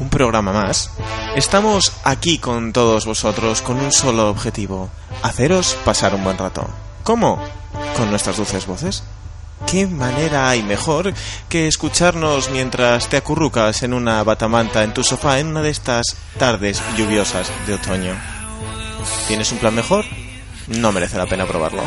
Un programa más, estamos aquí con todos vosotros con un solo objetivo, haceros pasar un buen rato. ¿Cómo? Con nuestras dulces voces. ¿Qué manera hay mejor que escucharnos mientras te acurrucas en una batamanta en tu sofá en una de estas tardes lluviosas de otoño? ¿Tienes un plan mejor? No merece la pena probarlo.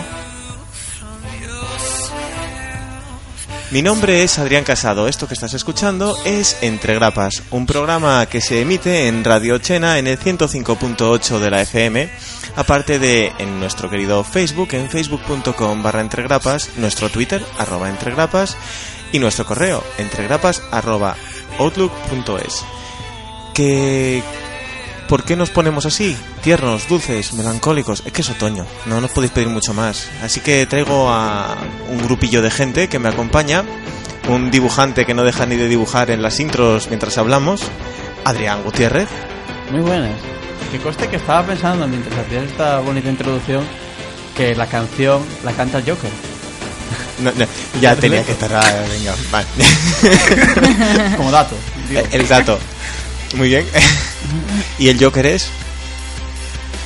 Mi nombre es Adrián Casado. Esto que estás escuchando es Entre Grapas, un programa que se emite en Radio Chena en el 105.8 de la FM, aparte de en nuestro querido Facebook, en facebook.com barra entregrapas, nuestro Twitter, arroba entregrapas, y nuestro correo, entregrapas arroba outlook.es. Que ¿Por qué nos ponemos así? Tiernos, dulces, melancólicos. Es que es otoño, no nos podéis pedir mucho más. Así que traigo a un grupillo de gente que me acompaña. Un dibujante que no deja ni de dibujar en las intros mientras hablamos. Adrián Gutiérrez. Muy buenas. Que coste que estaba pensando mientras hacías esta bonita introducción que la canción la canta el Joker. No, no, ya tenía que estar. Venga, vale. Como dato. digo. El dato. Muy bien. ¿Y el Joker es?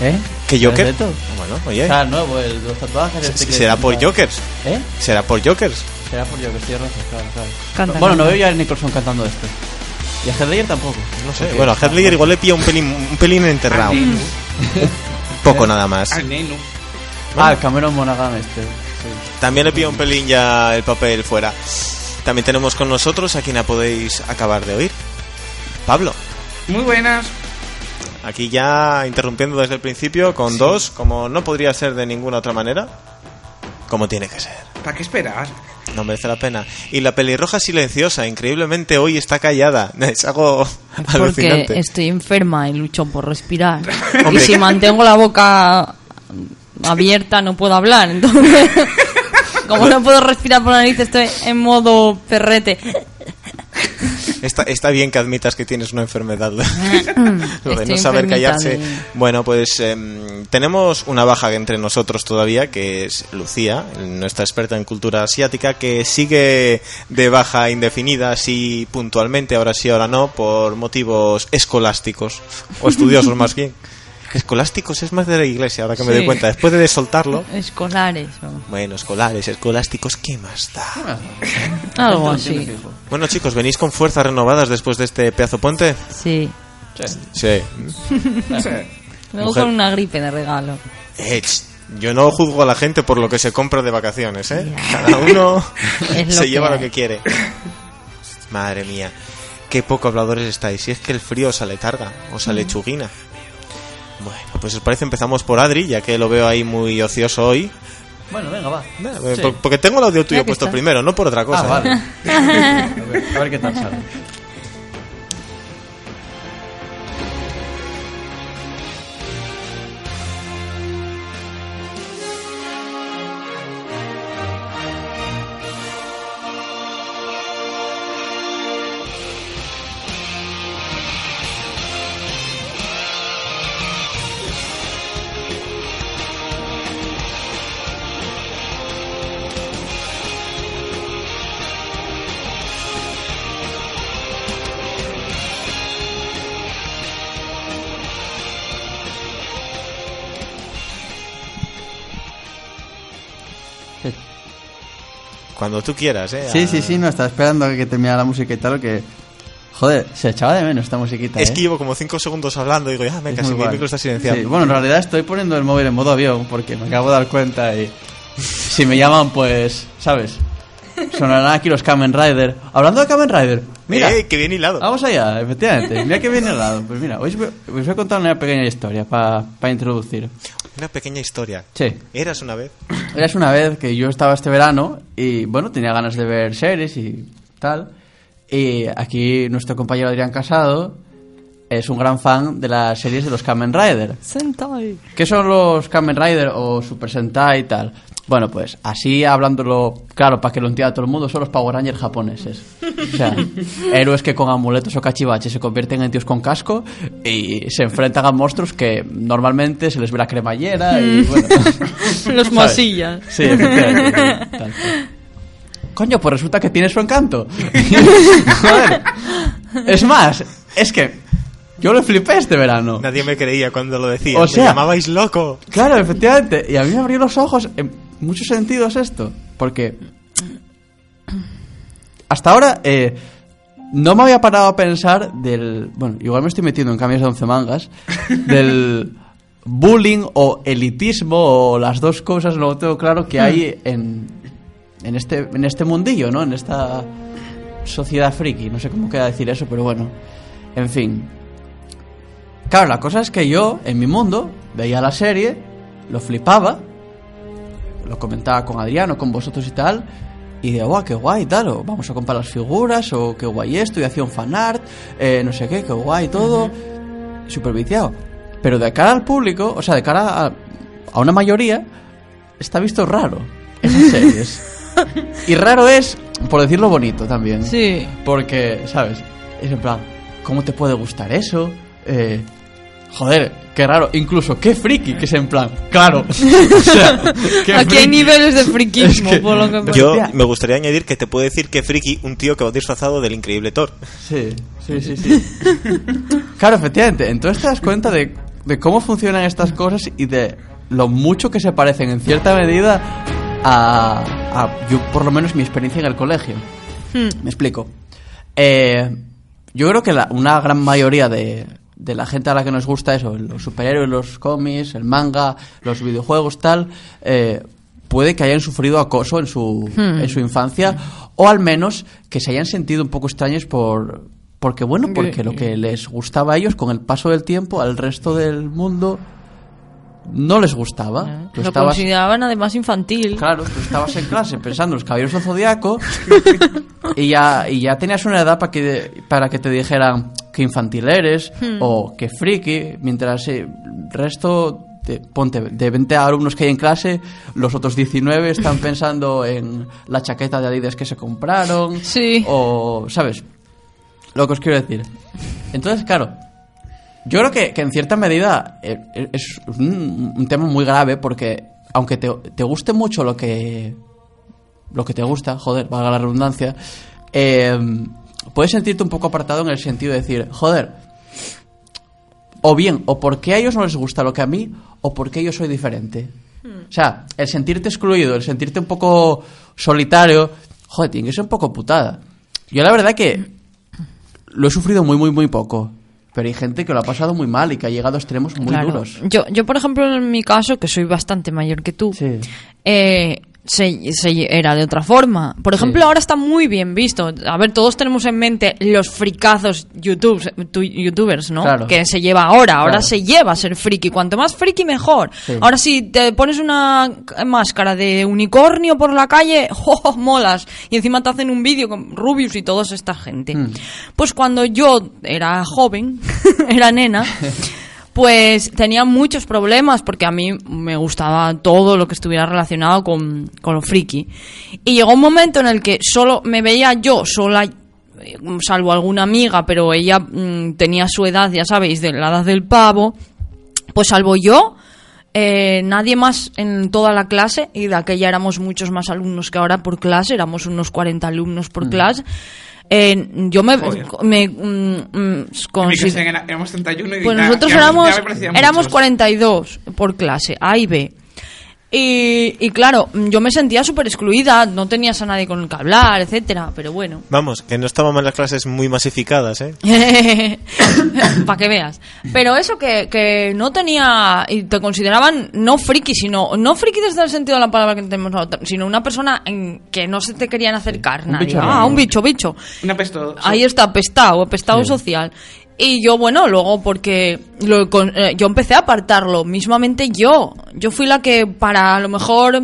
¿Eh? ¿Qué Joker? Bueno, oye. el nuevo, el los tatuajes. este que- ¿Será por Jokers? ¿Eh? ¿Será por Jokers? Será por Joker, sí, razón, claro, claro. Canta, bueno, no veo ya a Nicholson cantando esto. Y a Heath Ledger tampoco. No sé. Porque- Bueno, a Heath Ledger igual le pilla un pelín, un pelín enterrado. Poco nada más. Ah, el Cameron Monaghan este. Sí. También le pilla un pelín ya el papel fuera. También tenemos con nosotros a quien la podéis acabar de oír. Pablo. Muy buenas. Aquí ya interrumpiendo desde el principio con dos, como no podría ser de ninguna otra manera. Como tiene que ser. ¿Para qué esperas? No merece la pena. Y la pelirroja silenciosa, increíblemente hoy está callada. Es algo Porque alucinante. estoy enferma y lucho por respirar. y si mantengo la boca abierta no puedo hablar. Entonces, como no puedo respirar por la nariz, estoy en modo perrete. Está, está bien que admitas que tienes una enfermedad. Lo de no saber callarse. Bueno, pues em, tenemos una baja entre nosotros todavía, que es Lucía, nuestra experta en cultura asiática, que sigue de baja indefinida, así puntualmente, ahora sí, ahora no, por motivos escolásticos, o estudiosos más bien. Escolásticos es más de la iglesia, ahora que me Sí. doy cuenta. Después de soltarlo, Escolares o bueno, escolares, escolásticos, ¿qué más da? algo No así. Bueno, chicos, ¿venís con fuerzas renovadas después de este pedazo puente? Sí. Sí. Luego Mujer. con una gripe de regalo. Eh, yo no juzgo a la gente por lo que se compra de vacaciones, ¿eh? Cada uno se que lleva lo que quiere. Madre mía, qué poco habladores estáis. Si es que el frío os aletarga, os alechuguina. Bueno, pues os parece empezamos por Adri, ya que lo veo ahí muy ocioso hoy. Bueno, venga, va. Eh, Sí. Porque tengo el audio tuyo puesto está. primero, no por otra cosa. Ah, ¿eh? vale. a, ver, a ver qué tal sale. Cuando tú quieras, ¿eh? Sí, sí, sí, no, estaba esperando a que terminara la música y tal, que... Joder, se echaba de menos esta musiquita, Es ¿eh? que llevo como 5 segundos hablando y digo, ya, Es venga, muy si mi micro está silenciado. Sí, bueno, en realidad estoy poniendo el móvil en modo avión porque me acabo de dar cuenta y si me llaman, pues, ¿sabes? Sonarán aquí los Kamen Rider. Hablando de Kamen Rider, mira, ¡Eh, qué bien hilado! vamos allá, efectivamente. Mira que viene al lado. Pues mira, hoy os voy, os voy a contar una pequeña historia para introducir. Una pequeña historia. Sí. Eras una vez. Eras una vez que yo estaba este verano y, bueno, tenía ganas de ver series y tal. Y aquí nuestro compañero Adrián Casado es un gran fan de las series de los Kamen Rider. Sentai. ¿Qué son los Kamen Rider o Super Sentai y tal? Bueno, pues así hablándolo, claro, para que lo entienda todo el mundo, son los Power Rangers japoneses. O sea, héroes que con amuletos o cachivaches se convierten en tíos con casco y se enfrentan a monstruos que normalmente se les ve la cremallera y bueno. Los ¿sabes? masillas. Sí, efectivamente. tal. Coño, pues resulta que tiene su encanto. Joder. Es más, es que yo lo flipé este verano. Nadie me creía cuando lo decía. O sea- me llamabais loco. Claro, efectivamente. Y a mí me abrió los ojos en muchos sentidos esto. Porque hasta ahora eh, no me había parado a pensar del... Bueno, igual me estoy metiendo en cambios de once mangas. Del bullying o elitismo o las dos cosas, no lo tengo claro, que hay en, en, este, en este mundillo, ¿no? En esta sociedad friki. No sé cómo queda decir eso, pero bueno. En fin. Claro, la cosa es que yo, en mi mundo, veía la serie, lo flipaba, lo comentaba con Adriano, con vosotros y tal, y de, guau, qué guay, tal, o vamos a comprar las figuras, o qué guay esto, y hacía un fanart, eh, no sé qué, qué guay todo, súper viciado. Pero de cara al público, o sea, de cara a, a una mayoría, está visto raro esas series. y raro es, por decirlo bonito también. Sí. Porque, ¿sabes? Es en plan, ¿cómo te puede gustar eso? Eh, joder, qué raro. Incluso, qué friki, que es en plan, claro. O sea, qué Aquí hay niveles de friquismo, Es que- por lo que parece. Yo me gustaría añadir que te puedo decir que friki un tío que va disfrazado del increíble Thor. Sí, sí, sí, sí. claro, efectivamente. Entonces te das cuenta de, de cómo funcionan estas cosas y de lo mucho que se parecen en cierta medida a, a yo, por lo menos, mi experiencia en el colegio. Me explico. Eh, yo creo que la- una gran mayoría de, de la gente a la que nos gusta eso, los superhéroes, los cómics, el manga, los videojuegos, tal, eh, puede que hayan sufrido acoso en su, en su infancia o al menos que se hayan sentido un poco extraños por... Porque bueno, porque lo que les gustaba a ellos con el paso del tiempo al resto del mundo no les gustaba. Tú Lo estabas- consideraban además infantil. Claro, tú estabas en clase pensando en los caballeros del zodiaco y ya, y ya tenías una edad para que, para que te dijeran que infantil eres o que friki, mientras eh, el resto, de, ponte, de 20 alumnos que hay en clase, los otros 19 están pensando en la chaqueta de Adidas que se compraron Sí. o, ¿sabes? Lo que os quiero decir. Entonces, claro, yo creo que, que en cierta medida eh, eh, es un, un tema muy grave porque aunque te, te guste mucho lo que lo que te gusta, joder, valga la redundancia, eh, puedes sentirte un poco apartado en el sentido de decir, joder, o bien, o porque a ellos no les gusta lo que a mí, o porque yo soy diferente. O sea, el sentirte excluido, el sentirte un poco solitario, joder, tiene que ser un poco putada. Yo la verdad que lo he sufrido muy, muy, muy poco. Pero hay gente que lo ha pasado muy mal y que ha llegado a extremos muy Claro. duros. Yo, yo, por ejemplo, en mi caso, que soy bastante mayor que tú, Sí. eh, se, se- era de otra forma. Por ejemplo, Sí. ahora está muy bien visto. A ver, todos tenemos en mente los fricazos YouTube, tu- youtubers, ¿no? Claro. Que se lleva ahora. Ahora Claro. se lleva a ser friki. Cuanto más friki, mejor. Sí. Ahora, si te pones una máscara de unicornio por la calle, ¡oh, molas! Y encima te hacen un vídeo con Rubius y toda esta gente. Mm. Pues cuando yo era joven, era nena, pues tenía muchos problemas porque a mí me gustaba todo lo que estuviera relacionado con, con lo friki. Y llegó un momento en el que solo me veía yo sola, eh, salvo alguna amiga, pero ella mm, tenía su edad, ya sabéis, de la edad del pavo, pues salvo yo, eh, nadie más en toda la clase, y de aquella éramos muchos más alumnos que ahora por clase, éramos unos 40 alumnos por clase. Eh, yo me, me mm, mm, En mi consi- clase era- éramos 31 y pues ya- nosotros ya- éramos, ya éramos muchos. 42 por clase, A y B. Y, y claro, yo me sentía súper excluida, no tenías a nadie con el que hablar, etcétera, pero bueno. Vamos, que no estábamos en las clases muy masificadas, ¿eh? Para que veas. Pero eso que, que no tenía. Y te consideraban no friki, sino. No friki desde el sentido de la palabra que tenemos ahora, sino una persona en que no se te querían acercar un nadie. bicho ah, un bicho, bicho. Una pesto. Ahí está, apestado, apestado social. Y yo, bueno, luego porque lo con- eh, yo empecé a apartarlo, mismamente yo. Yo fui la que para a lo mejor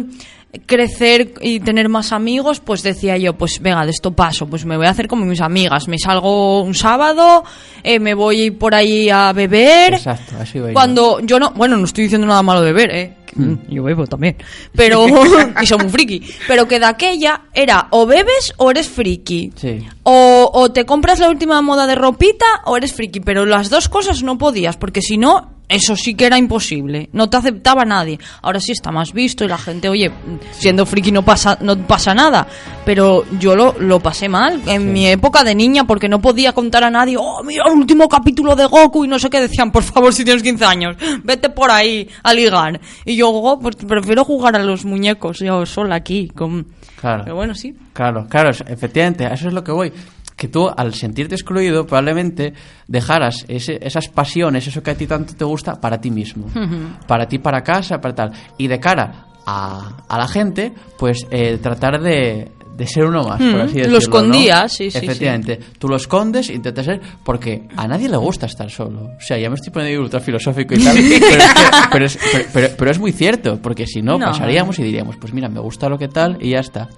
crecer y tener más amigos, pues decía yo, pues venga, de esto paso, pues me voy a hacer como mis amigas. Me salgo un sábado, eh, me voy por ahí a beber. Exacto, a eso iba yo. Cuando yo no, bueno, no estoy diciendo nada malo de beber, eh. Que, mm, Yo bebo también. Pero, y soy muy friki. Pero que de aquella era o bebes o eres friki. Sí. O, o te compras la última moda de ropita o eres friki. Pero las dos cosas no podías, porque si no, eso sí que era imposible. No te aceptaba nadie. Ahora sí está más visto y la gente, oye, siendo friki no pasa, no pasa nada. Pero yo lo, lo pasé mal en mi época de niña porque no podía contar a nadie, oh, mira el último capítulo de Goku y no sé qué decían, por favor, si tienes 15 años, vete por ahí a ligar. Y yo, "Oh, pues prefiero jugar a los muñecos yo sola aquí. Con... Claro. Pero bueno, sí. Claro, claro, efectivamente, a eso es lo que voy. Que tú, al sentirte excluido, probablemente dejaras ese- esas pasiones, eso que a ti tanto te gusta, para ti mismo. Para ti, para casa, para tal. Y de cara a, a la gente, pues eh, tratar de, de ser uno más, por así lo decirlo. ¿no? escondías, sí, sí, Efectivamente. Tú lo escondes, intentas ser, porque a nadie le gusta estar solo. O sea, ya me estoy poniendo ultra filosófico y tal, pero es, que- pero, es, pero- pero- pero es muy cierto, porque si no, No. pasaríamos y diríamos, pues mira, me gusta lo que tal y ya está.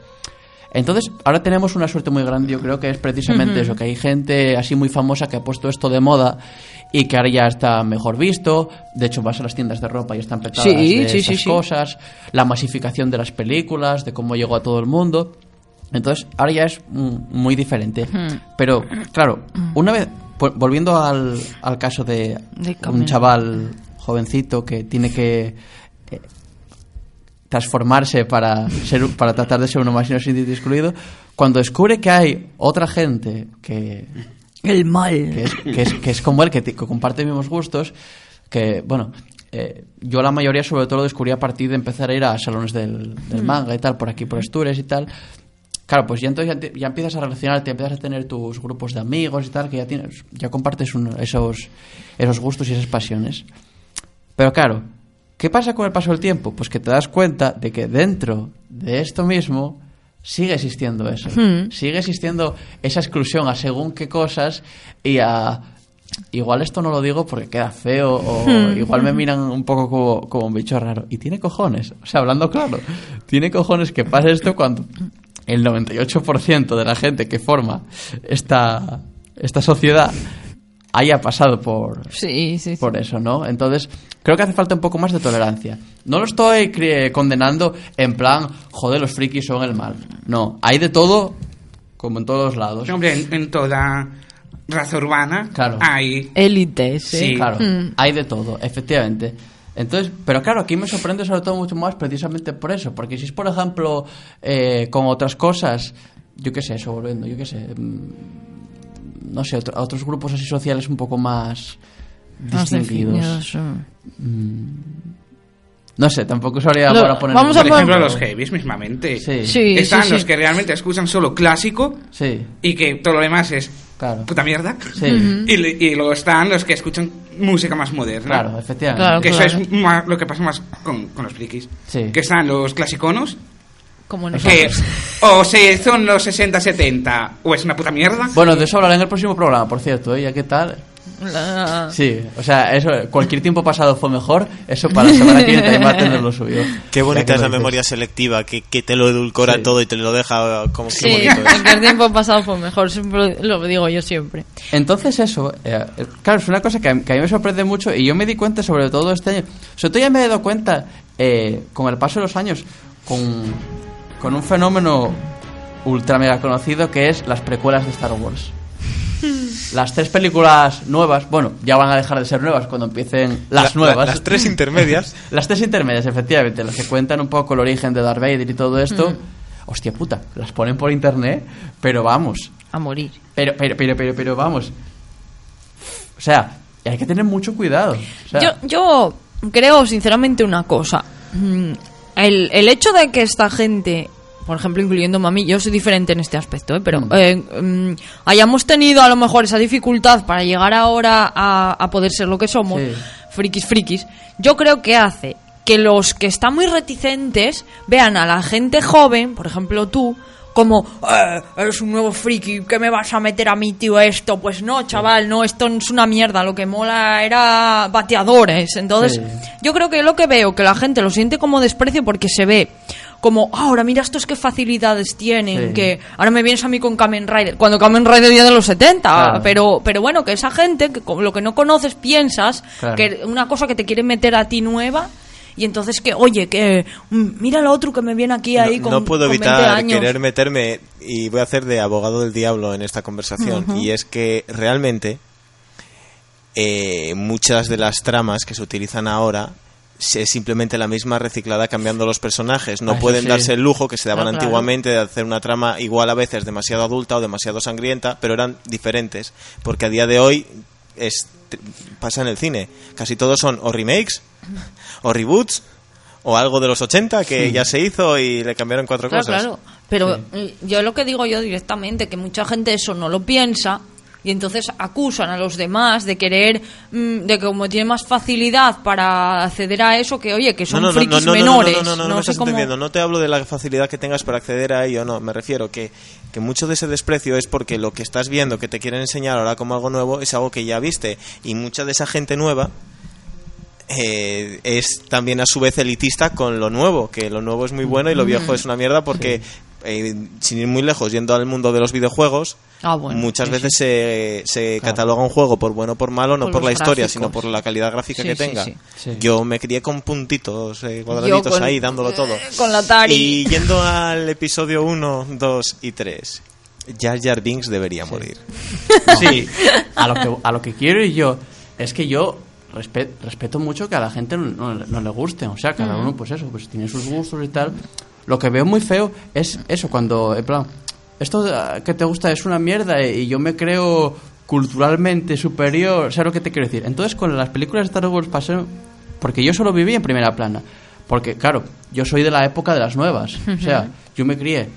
Entonces, ahora tenemos una suerte muy grande, yo creo que es precisamente eso, que hay gente así muy famosa que ha puesto esto de moda y que ahora ya está mejor visto. De hecho, vas a las tiendas de ropa y están petadas Sí, de sí, esas sí. cosas, la masificación de las películas, de cómo llegó a todo el mundo. Entonces, ahora ya es mm, muy diferente. Pero, claro, una vez, vo- volviendo al, al caso de, De un chaval jovencito que tiene que eh, transformarse para ser para tratar de ser uno más y no sentirse excluido cuando descubre que hay otra gente que, El mal. que, es, que, es, que es como él que, que comparte mismos gustos que bueno eh, yo la mayoría sobre todo lo descubrí a partir de empezar a ir a salones del, del manga y tal por aquí por Asturias y tal Claro, pues ya entonces ya, te- ya empiezas a relacionarte, empiezas a tener tus grupos de amigos y tal, que ya tienes, ya compartes esos, esos gustos y esas pasiones. Pero claro, ¿qué pasa con el paso del tiempo? Pues que te das cuenta de que dentro de esto mismo sigue existiendo eso. Sigue existiendo esa exclusión a según qué cosas y a... Igual esto no lo digo porque queda feo o igual me miran un poco como, como un bicho raro. Y tiene cojones, o sea, hablando claro, tiene cojones que pase esto cuando el 98% de la gente que forma esta, esta sociedad haya pasado por, Sí, sí, sí. por eso, ¿no? Entonces, creo que hace falta un poco más de tolerancia. No lo estoy cri- condenando en plan, joder, los frikis son el mal. No, hay de todo, como en todos lados. Hombre, en, en toda raza urbana Claro. hay... Élites, Sí. ¿eh? Claro, Mm. hay de todo, efectivamente. Entonces, pero claro, aquí me sorprende sobre todo mucho más precisamente por eso, porque si es, por ejemplo, eh, con otras cosas, yo qué sé, eso volviendo, yo qué sé, mm, no sé, otro- a otros grupos así sociales un poco más distinguidos. mm. No sé, tampoco sabría Lo- ahora poner... vamos a Por ejemplo, ejemplo. los heavies mismamente. Sí, sí, Están sí, los sí. que realmente escuchan solo clásico y que todo lo demás es claro. puta mierda. Sí, Y, luego están los que escuchan música más moderna. claro, efectivamente. Claro, Que claro. eso es más lo que pasa más con, con los frikis. Sí. Que están los clasiconos, Como que o se son los 60-70 o es una puta mierda. Bueno, de eso hablaré en el próximo programa, por cierto, ¿eh? ¿Ya qué tal? Sí, o sea, eso, cualquier tiempo pasado fue mejor, eso para la semana que viene va a tener lo suyo. Qué bonita que es la dices. memoria selectiva, que, que te lo edulcora Sí. todo y te lo deja como Sí, qué bonito que el tiempo pasado fue mejor, siempre lo digo yo siempre. Entonces eso, eh, eh, claro, es una cosa que a, que a mí me sorprende mucho y yo me di cuenta sobre todo este año, sobre todo ya me he dado cuenta eh, con el paso de los años, con, con un fenómeno ultra mega conocido que es las precuelas de Star Wars. Las tres películas nuevas, bueno, ya van a dejar de ser nuevas cuando empiecen las La- nuevas. la- las tres intermedias. las tres intermedias, efectivamente, las que cuentan un poco el origen de Darth Vader y todo esto. Hostia puta, las ponen por internet, pero vamos, A morir. pero, pero, pero, pero, pero vamos. O sea, hay que tener mucho cuidado. O sea, Yo, yo creo sinceramente una cosa. El, el hecho de que esta gente, por ejemplo, incluyéndome a mí, yo soy diferente en este aspecto, ¿eh? pero Mm. eh, mm, hayamos tenido a lo mejor esa dificultad para llegar ahora a, a poder ser lo que somos, Sí. frikis, frikis, yo creo que hace que los que están muy reticentes vean a la gente joven, por ejemplo tú, como, "Eh, eres un nuevo friki, ¿qué me vas a meter a mi tío esto? Pues no, chaval, no, esto no es una mierda, lo que mola era bateadores. Entonces, Sí. yo creo que lo que veo, que la gente lo siente como desprecio porque se ve como, "Ah, ahora mira estos qué facilidades tienen, Sí. que ahora me vienes a mí con Kamen Rider, cuando Kamen Rider viene de los 70, Claro. pero, pero bueno, que esa gente, que con lo que no conoces, piensas Claro. que una cosa que te quiere meter a ti nueva. Y entonces que, oye, que mm, mira lo otro que me viene aquí ahí no, con no puedo con 20 evitar años. querer meterme y voy a hacer de abogado del diablo en esta conversación y es que realmente eh, muchas de las tramas que se utilizan ahora es simplemente la misma reciclada cambiando los personajes no Ah, pueden sí. darse el lujo que se daban Ah, claro. antiguamente de hacer una trama igual a veces demasiado adulta o demasiado sangrienta pero eran diferentes porque a día de hoy es pasa en el cine casi todos son o remakes o reboots o algo de los 80 que ya se hizo y le cambiaron cuatro Claro, cosas. claro. Pero yo lo que digo yo directamente, que mucha gente eso no lo piensa y entonces acusan a los demás de querer, mm, de que como tiene más facilidad para acceder a eso, que oye, que son frikis menores. No, no, no, no, no, me sé estás cómo- entendiendo. No te hablo de la facilidad que tengas para acceder a ello, no. Me refiero que, que mucho de ese desprecio es porque lo que estás viendo, que te quieren enseñar ahora como algo nuevo, es algo que ya viste. Y mucha de esa gente nueva eh, es también a su vez elitista con lo nuevo, que lo nuevo es muy bueno y lo viejo es una mierda porque, eh, sin ir muy lejos, yendo al mundo de los videojuegos, Ah, bueno, muchas sí, veces se, se Claro. cataloga un juego por bueno o por malo, no Por por, la historia, gráficos. sino por la calidad gráfica Sí, que sí, tenga. sí. Sí. Yo me crié con puntitos, eh, cuadraditos con- ahí, dándolo todo. con la Atari. Y yendo al episodio 1, 2 y 3, Jar Jar Binks debería morir. Sí, a lo, que, a lo que quiero ir yo es que yo respe- respeto mucho que a la gente no, no- no le guste. O sea, cada uno, pues eso, pues tiene sus gustos y tal. Lo que veo muy feo es eso, cuando, en plan, esto ah, que te gusta es una mierda y yo me creo culturalmente superior. ¿Sabes lo que te quiero decir? Entonces, con las películas de Star Wars pasó. Porque yo solo viví en primera plana. Porque, claro, yo soy de la época de las nuevas. O sea, yo me crié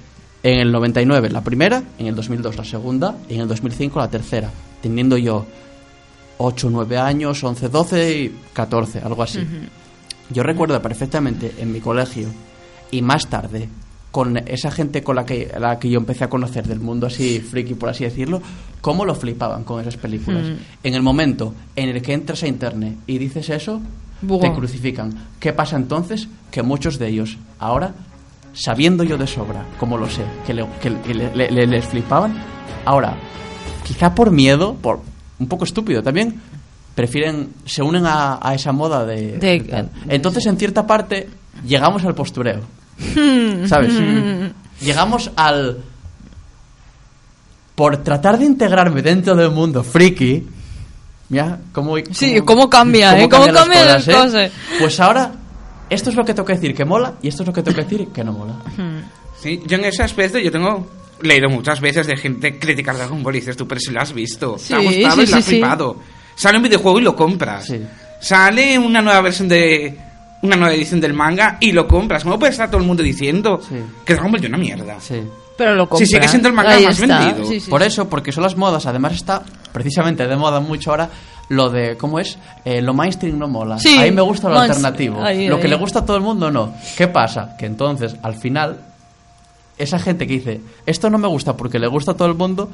en el 99 la primera, en el 2002 la segunda y en el 2005 la tercera. Teniendo yo 8, 9 años, 11, 12 y 14, algo así. Yo recuerdo perfectamente en mi colegio y más tarde con esa gente con la que, la que yo empecé a conocer del mundo así friki, por así decirlo, cómo lo flipaban con esas películas. En el momento en el que entras a internet y dices eso, Buah. te crucifican. ¿Qué pasa entonces? Que muchos de ellos ahora, sabiendo yo de sobra, como lo sé, que, le- que le- le- le- les flipaban, ahora, quizá por miedo, por un poco estúpido también, prefieren, se unen a, a esa moda de... De- de. Entonces, en cierta parte, llegamos al postureo. ¿Sabes? Llegamos al... Por tratar de integrarme dentro del mundo friki, mira cómo... Sí, cómo cambia, ¿eh? Cómo cambian las cosas. Pues ahora, esto es lo que tengo que decir que mola y esto es lo que tengo que decir que no mola. Sí, yo en ese aspecto yo tengo leído muchas veces de gente criticar Dragon Ball y dices tú, pero si lo has visto, Sí, te ha gustado sí, y lo has sí, sí. flipado. Sale un videojuego y lo compras. Sí. Sale una nueva versión de una nueva edición del manga y lo compras. ¿Cómo puede estar todo el mundo diciendo Sí. que Dragon Ball es una mierda? Sí. Pero lo Si compran. sigue siendo el manga Ahí más está. vendido. Sí, sí, Por sí. eso, porque son las modas. Además está precisamente de moda mucho ahora lo de, ¿cómo es? Eh, lo mainstream no mola. Sí, a mí me gusta lo alternativo. ahí, lo ahí. que le gusta a todo el mundo no. ¿Qué pasa? Que entonces, al final, esa gente que dice, esto no me gusta porque le gusta a todo el mundo,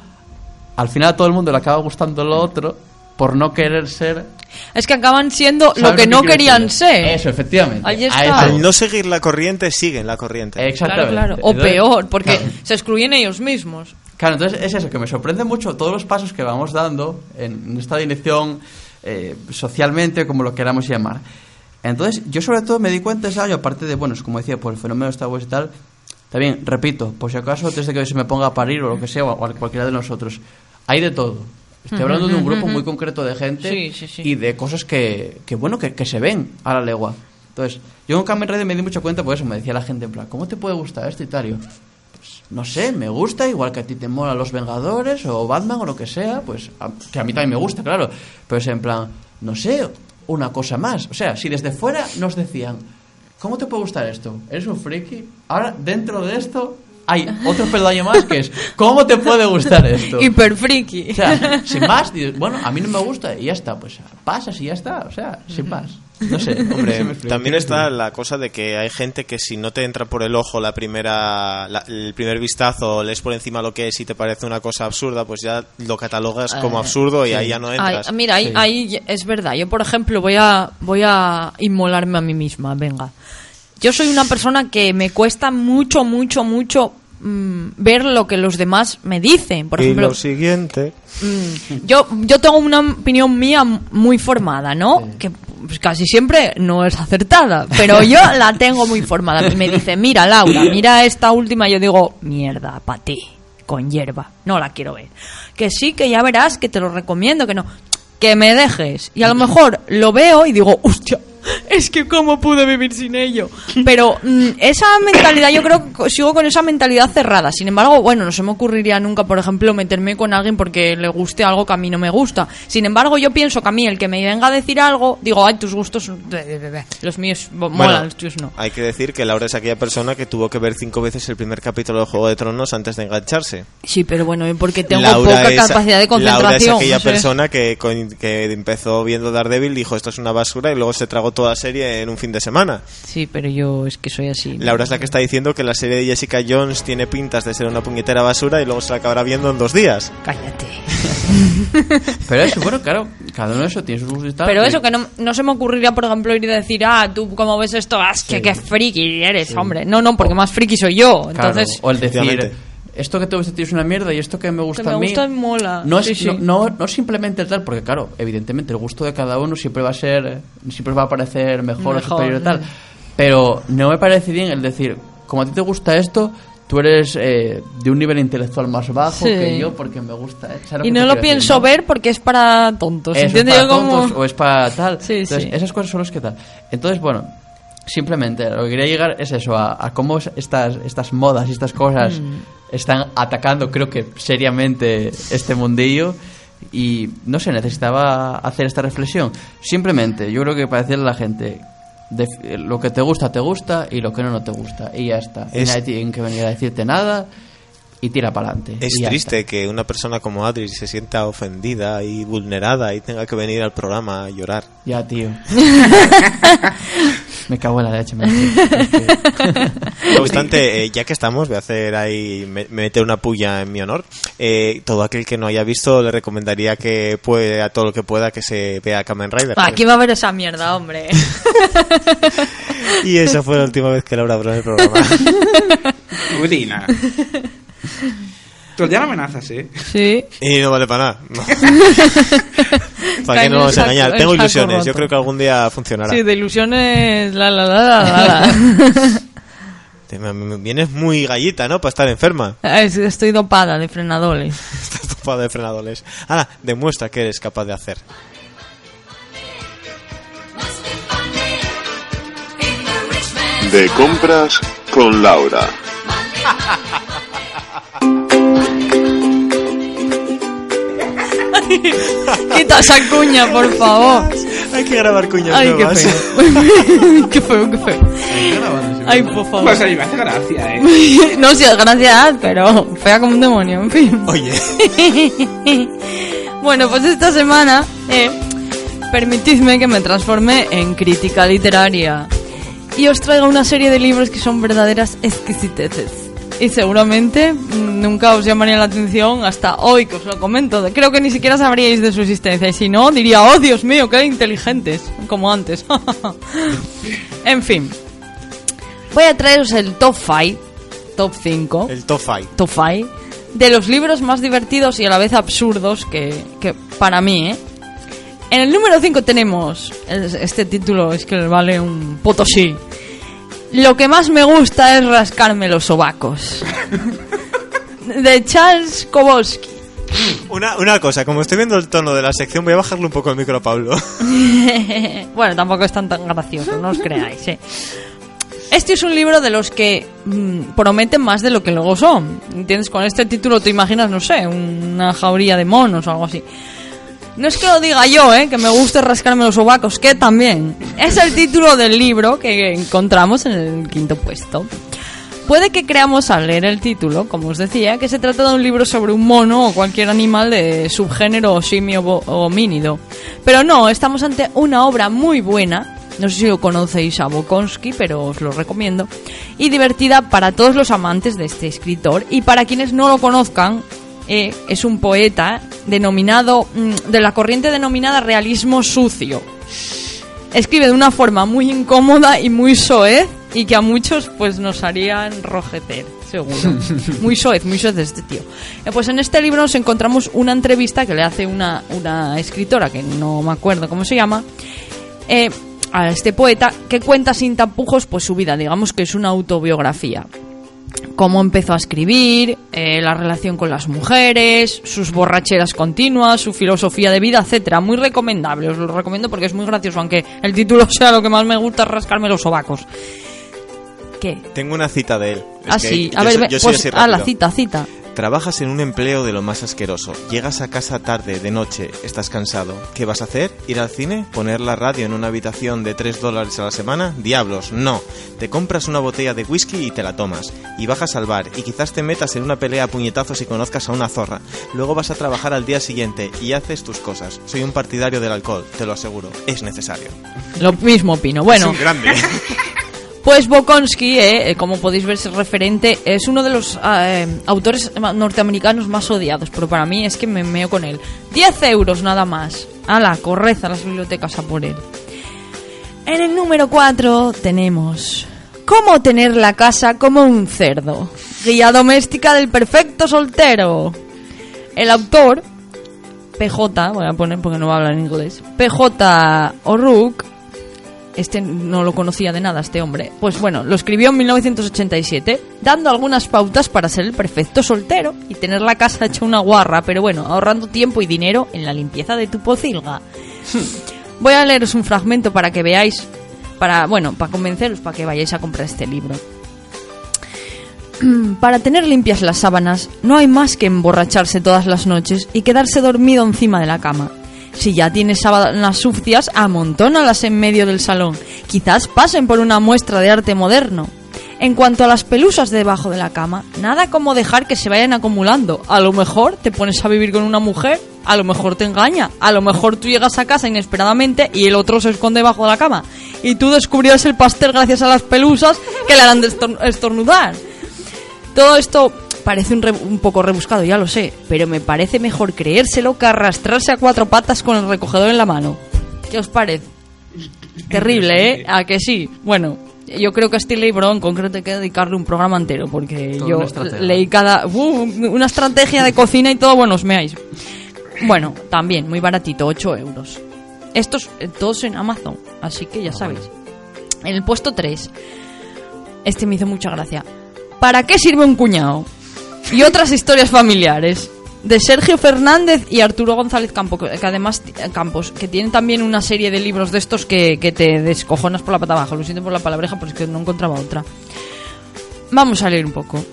al final a todo el mundo le acaba gustando lo otro por no querer ser... Es que acaban siendo lo ¿sabes que no querían ser. Eso, efectivamente. Ahí está. eso. Al no seguir la corriente, siguen la corriente. Claro, Exactamente. claro. O Entonces, peor, porque claro. se excluyen ellos mismos. Claro, entonces es eso, que me sorprende mucho todos los pasos que vamos dando en esta dirección eh, socialmente, como lo queramos llamar. Entonces, yo sobre todo me di cuenta ese año, aparte de, bueno, es como decía, por el fenómeno de Star Wars y tal, también, repito, por si acaso, antes de que se me ponga a parir o lo que sea, o a cualquiera de nosotros, hay de todo. Estoy hablando de un grupo muy concreto de gente Sí, sí, sí. y de cosas que, que bueno, que, que se ven a la legua. Entonces, yo en Kamen Rider me di mucha cuenta por eso, me decía la gente en plan, ¿cómo te puede gustar esto yo, pues, no sé, me gusta, igual que a ti te mola Los Vengadores o Batman o lo que sea, pues a- que a mí también me gusta, claro. Pero es en plan, no sé, una cosa más. O sea, si desde fuera nos decían, ¿cómo te puede gustar esto? ¿Eres un friki? Ahora, dentro de esto, hay otro peldaño más que es, ¿cómo te puede gustar esto? Hiper friki. O sea, sin más, dices, bueno, a mí no me gusta y ya está, pues pasas y ya está, o sea, sin más. No sé, Hombre, también está la cosa de que hay gente que si no te entra por el ojo la primera la- el primer vistazo, lees por encima lo que es y te parece una cosa absurda, pues ya lo catalogas como Eh, absurdo y ahí ya no Ay, entras. mira, ahí, Sí. ahí es verdad. Yo, por ejemplo, voy a, voy a inmolarme a mí misma. Venga. Yo soy una persona que me cuesta mucho, mucho, mucho mm, ver lo que los demás me dicen. Por y ejemplo, lo siguiente, Mm, yo, yo tengo una opinión mía muy formada, ¿no? Que pues, casi siempre no es acertada, pero yo la tengo muy formada. Y me dice, mira, Laura, mira esta última. Yo digo, mierda, para ti, con hierba. No la quiero ver. Que sí, que ya verás, que te lo recomiendo, que no. Que me dejes. Y a lo mejor lo veo y digo, hostia, es que cómo pude vivir sin ello. Pero mm, esa mentalidad, yo creo que sigo con esa mentalidad cerrada. Sin embargo, bueno, no se me ocurriría nunca, por ejemplo, meterme con alguien porque le guste algo que a mí no me gusta. Sin embargo, yo pienso que a mí el que me venga a decir algo, digo, ay, tus gustos, de- de- de- de. los míos mo- molan, Bueno, los tuyos no. hay que decir que Laura es aquella persona que tuvo que ver cinco veces el primer capítulo de Juego de Tronos antes de engancharse. Sí, pero bueno, porque tengo Laura poca es- capacidad de concentración. Laura es aquella no sé. persona que, que empezó viendo Daredevil, dijo esto es una basura y luego se tragó toda la serie en un fin de semana. Sí, pero yo es que soy así. Laura es la que está diciendo que la serie de Jessica Jones tiene pintas de ser una puñetera basura y luego se la acabará viendo en dos días. Cállate. Pero eso, bueno, claro, cada uno de eso tiene sus gustos. Pero eso, que no, no se me ocurriría, por ejemplo, ir y decir, ah, tú cómo ves esto, ah, es que qué friki eres, hombre. No, no, porque más friki soy yo. Claro, Entonces, o el decir. Esto que te gusta a ti es una mierda y esto que me gusta me a mí... gusta mola. No, es, Sí, sí. No, no, no simplemente el tal, porque claro, evidentemente el gusto de cada uno siempre va a ser, siempre va a parecer mejor, o superior tal. sí. Pero no me parece bien el decir, como a ti te gusta esto, tú eres eh, de un nivel intelectual más bajo Sí. que yo porque me gusta. ¿eh? ¿Sabes y no lo pienso decir, no? ver porque es para tontos. Es ¿Entiendes? para como... tontos o es para tal. Sí, Entonces, sí. esas cosas son las que tal. Entonces, bueno, simplemente lo que quería llegar es eso, a, a cómo es- estas, estas modas y estas cosas Mm. Están atacando, creo que seriamente, este mundillo. Y no sé, necesitaba hacer esta reflexión. Simplemente, yo creo que para decirle a la gente. lo que te gusta, te gusta y lo que no, no te gusta. Y ya está. Y Es- nadie tiene que venir a decirte nada y tira para adelante. Es triste que una persona como Adri se sienta ofendida y vulnerada y tenga que venir al programa a llorar. Ya, tío. me cago en la leche. me- No obstante, eh, ya que estamos, voy a hacer ahí, me, me meter una puya en mi honor. Eh, todo aquel que no haya visto, le recomendaría que puede, a todo lo que pueda, que se vea Kamen Rider. Aquí va a haber esa mierda, hombre. Y esa fue la última vez que Laura habló en el programa. Udina. No amenazas, ¿eh? Sí. Y no vale para nada. no. ¿Para qué nos vamos a engañar? Tengo ilusiones, yo creo que algún día funcionará. Sí, de ilusiones. La, la, la, la, la, Vienes muy gallita, ¿no? Para estar enferma. Es- Estoy dopada de frenadores. Estás topada de frenadores. Ahora, demuestra que eres capaz de hacer. De compras con Laura. Quita esa cuña, por favor. Hay que grabar cuñas Ay, qué nuevas. feo. qué feo, qué feo. Ay, por favor. Pues a mí me hace gracia, ¿eh? No, sí, es gracias, pero fea como un demonio, en fin. Oye, Bueno, pues esta semana, eh, permitidme que me transforme en crítica literaria y os traiga una serie de libros que son verdaderas exquisiteces. Y seguramente mm, nunca os llamaría la atención hasta hoy que os lo comento. Creo que ni siquiera sabríais de su existencia. Y si no, diría, oh Dios mío, qué inteligentes. Como antes. en fin. Voy a traeros el top 5. Top 5 el top five. top 5 de los libros más divertidos y a la vez absurdos que, que para mí, ¿eh? En el número 5 tenemos es- este título, es que le vale un potosí. Lo que más me gusta es rascarme los sobacos. De Charles Kowalski. Una, una cosa, como estoy viendo el tono de la sección, voy a bajarle un poco el micro a Pablo. bueno, tampoco es tan, tan gracioso, no os creáis, ¿eh? Este es un libro de los que mm, prometen más de lo que luego son. ¿Entiendes? Con este título te imaginas, no sé, una jauría de monos o algo así. No es que lo diga yo, ¿eh? Que me guste rascarme los sobacos, que también. Es el título del libro que encontramos en el quinto puesto. Puede que creamos al leer el título, como os decía, que se trata de un libro sobre un mono o cualquier animal de subgénero simio o homínido. Pero no, estamos ante una obra muy buena, no sé si lo conocéis a Bukowski, pero os lo recomiendo, y divertida para todos los amantes de este escritor y para quienes no lo conozcan, eh, es un poeta denominado, mm, de la corriente denominada realismo sucio. Escribe de una forma muy incómoda y muy soez y que a muchos pues nos haría enrojecer, seguro. muy soez, muy soez este tío. Eh, pues en este libro nos encontramos una entrevista que le hace una, una escritora, que no me acuerdo cómo se llama, eh, a este poeta, que cuenta sin tapujos pues su vida, digamos que es una autobiografía cómo empezó a escribir, eh, la relación con las mujeres, sus borracheras continuas, su filosofía de vida, etcétera. Muy recomendable, os lo recomiendo porque es muy gracioso, aunque el título sea lo que más me gusta, rascarme los sobacos. ¿Qué? Tengo una cita de él. Es ah, sí, yo a ver, yo soy pues así a la cita, cita. Trabajas en un empleo de lo más asqueroso. Llegas a casa tarde, de noche, estás cansado. ¿Qué vas a hacer? ¿Ir al cine? ¿Poner la radio en una habitación de 3 dólares a la semana? Diablos, no. Te compras una botella de whisky y te la tomas. Y bajas al bar y quizás te metas en una pelea a puñetazos y conozcas a una zorra. Luego vas a trabajar al día siguiente y haces tus cosas. Soy un partidario del alcohol, te lo aseguro. Es necesario. Lo mismo opino. Bueno, Es un grande. Pues Bukowski, eh, eh, como podéis ver, es referente, es uno de los eh, autores norteamericanos más odiados, pero para mí es que me meo con él. 10 euros nada más. Ala, corred a las bibliotecas a por él. En el número 4 tenemos Cómo tener la casa como un cerdo. Guía doméstica del perfecto soltero. El autor, PJ, voy a poner porque no va a hablar en inglés, PJ O'Rourke, este no lo conocía de nada, este hombre. Pues bueno, lo escribió en 1987, dando algunas pautas para ser el perfecto soltero y tener la casa hecha una guarra, pero bueno, ahorrando tiempo y dinero en la limpieza de tu pocilga. Voy a leeros un fragmento para que veáis, para, bueno, para convenceros, para que vayáis a comprar este libro. Para tener limpias las sábanas, no hay más que emborracharse todas las noches y quedarse dormido encima de la cama. Si ya tienes sábanas sucias, amontónalas en medio del salón. Quizás pasen por una muestra de arte moderno. En cuanto a las pelusas debajo de la cama, nada como dejar que se vayan acumulando. A lo mejor te pones a vivir con una mujer, a lo mejor te engaña, a lo mejor tú llegas a casa inesperadamente y el otro se esconde debajo de la cama. Y tú descubrirás el pastel gracias a las pelusas que le harán estornudar. Todo esto parece un, re- un poco rebuscado, ya lo sé, pero me parece mejor creérselo que arrastrarse a cuatro patas con el recogedor en la mano. ¿Qué os parece? Terrible, ¿eh? ¿A que sí? Bueno, yo creo que a este libro en concreto hay que dedicarle un programa entero, porque yo leí cada... ¡Uh! una estrategia de cocina y todo, bueno, os meáis. Bueno, también, muy baratito, 8 euros. Estos eh, todos en Amazon, así que ya sabéis. En el puesto 3, este me hizo mucha gracia. ¿Para qué sirve un cuñado? Y otras historias familiares. De Sergio Fernández y Arturo González Campo, que que además eh, Campos, que tienen también una serie de libros de estos que, que te descojonas por la pata abajo. Lo siento por la palabreja, pero es que no encontraba otra. Vamos a leer un poco.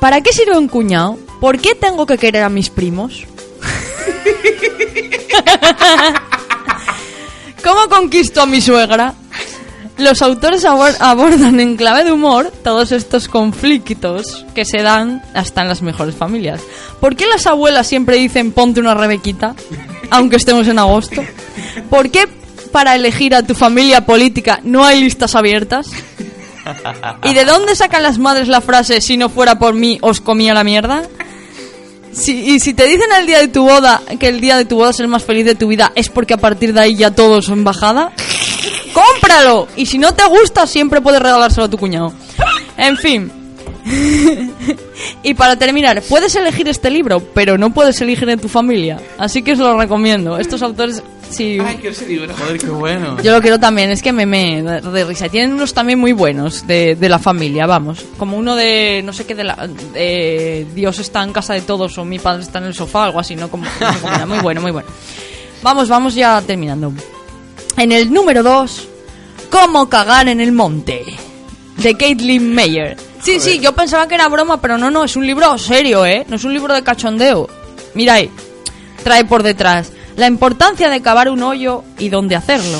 ¿Para qué sirve un cuñado? ¿Por qué tengo que querer a mis primos? ¿Cómo conquisto a mi suegra? Los autores abor- abordan en clave de humor todos estos conflictos que se dan hasta en las mejores familias. ¿Por qué las abuelas siempre dicen ponte una rebequita, aunque estemos en agosto? ¿Por qué para elegir a tu familia política no hay listas abiertas? ¿Y de dónde sacan las madres la frase si no fuera por mí os comía la mierda? Si, y si te dicen el día de tu boda que el día de tu boda es el más feliz de tu vida, ¿es porque a partir de ahí ya todos son bajada? ¡Cómpralo! Y si no te gusta, siempre puedes regalárselo a tu cuñado. En fin. y para terminar, puedes elegir este libro, pero no puedes elegir en tu familia. Así que os lo recomiendo. Estos autores, sí. Ay, quiero ese libro. Joder, qué bueno. Yo lo quiero también, es que me me de, risa. Tienen unos también muy buenos de, de la familia, vamos. Como uno de, no sé qué, de la. de Dios está en casa de todos o mi padre está en el sofá, algo así, ¿no? Como, no sé cómo era. muy bueno, muy bueno. Vamos, vamos ya terminando. En el número 2, ¿Cómo cagar en el monte? De Caitlin Mayer. Sí, sí, yo pensaba que era broma, pero no, no, es un libro serio, ¿eh? No es un libro de cachondeo. Mira ahí, trae por detrás la importancia de cavar un hoyo y dónde hacerlo.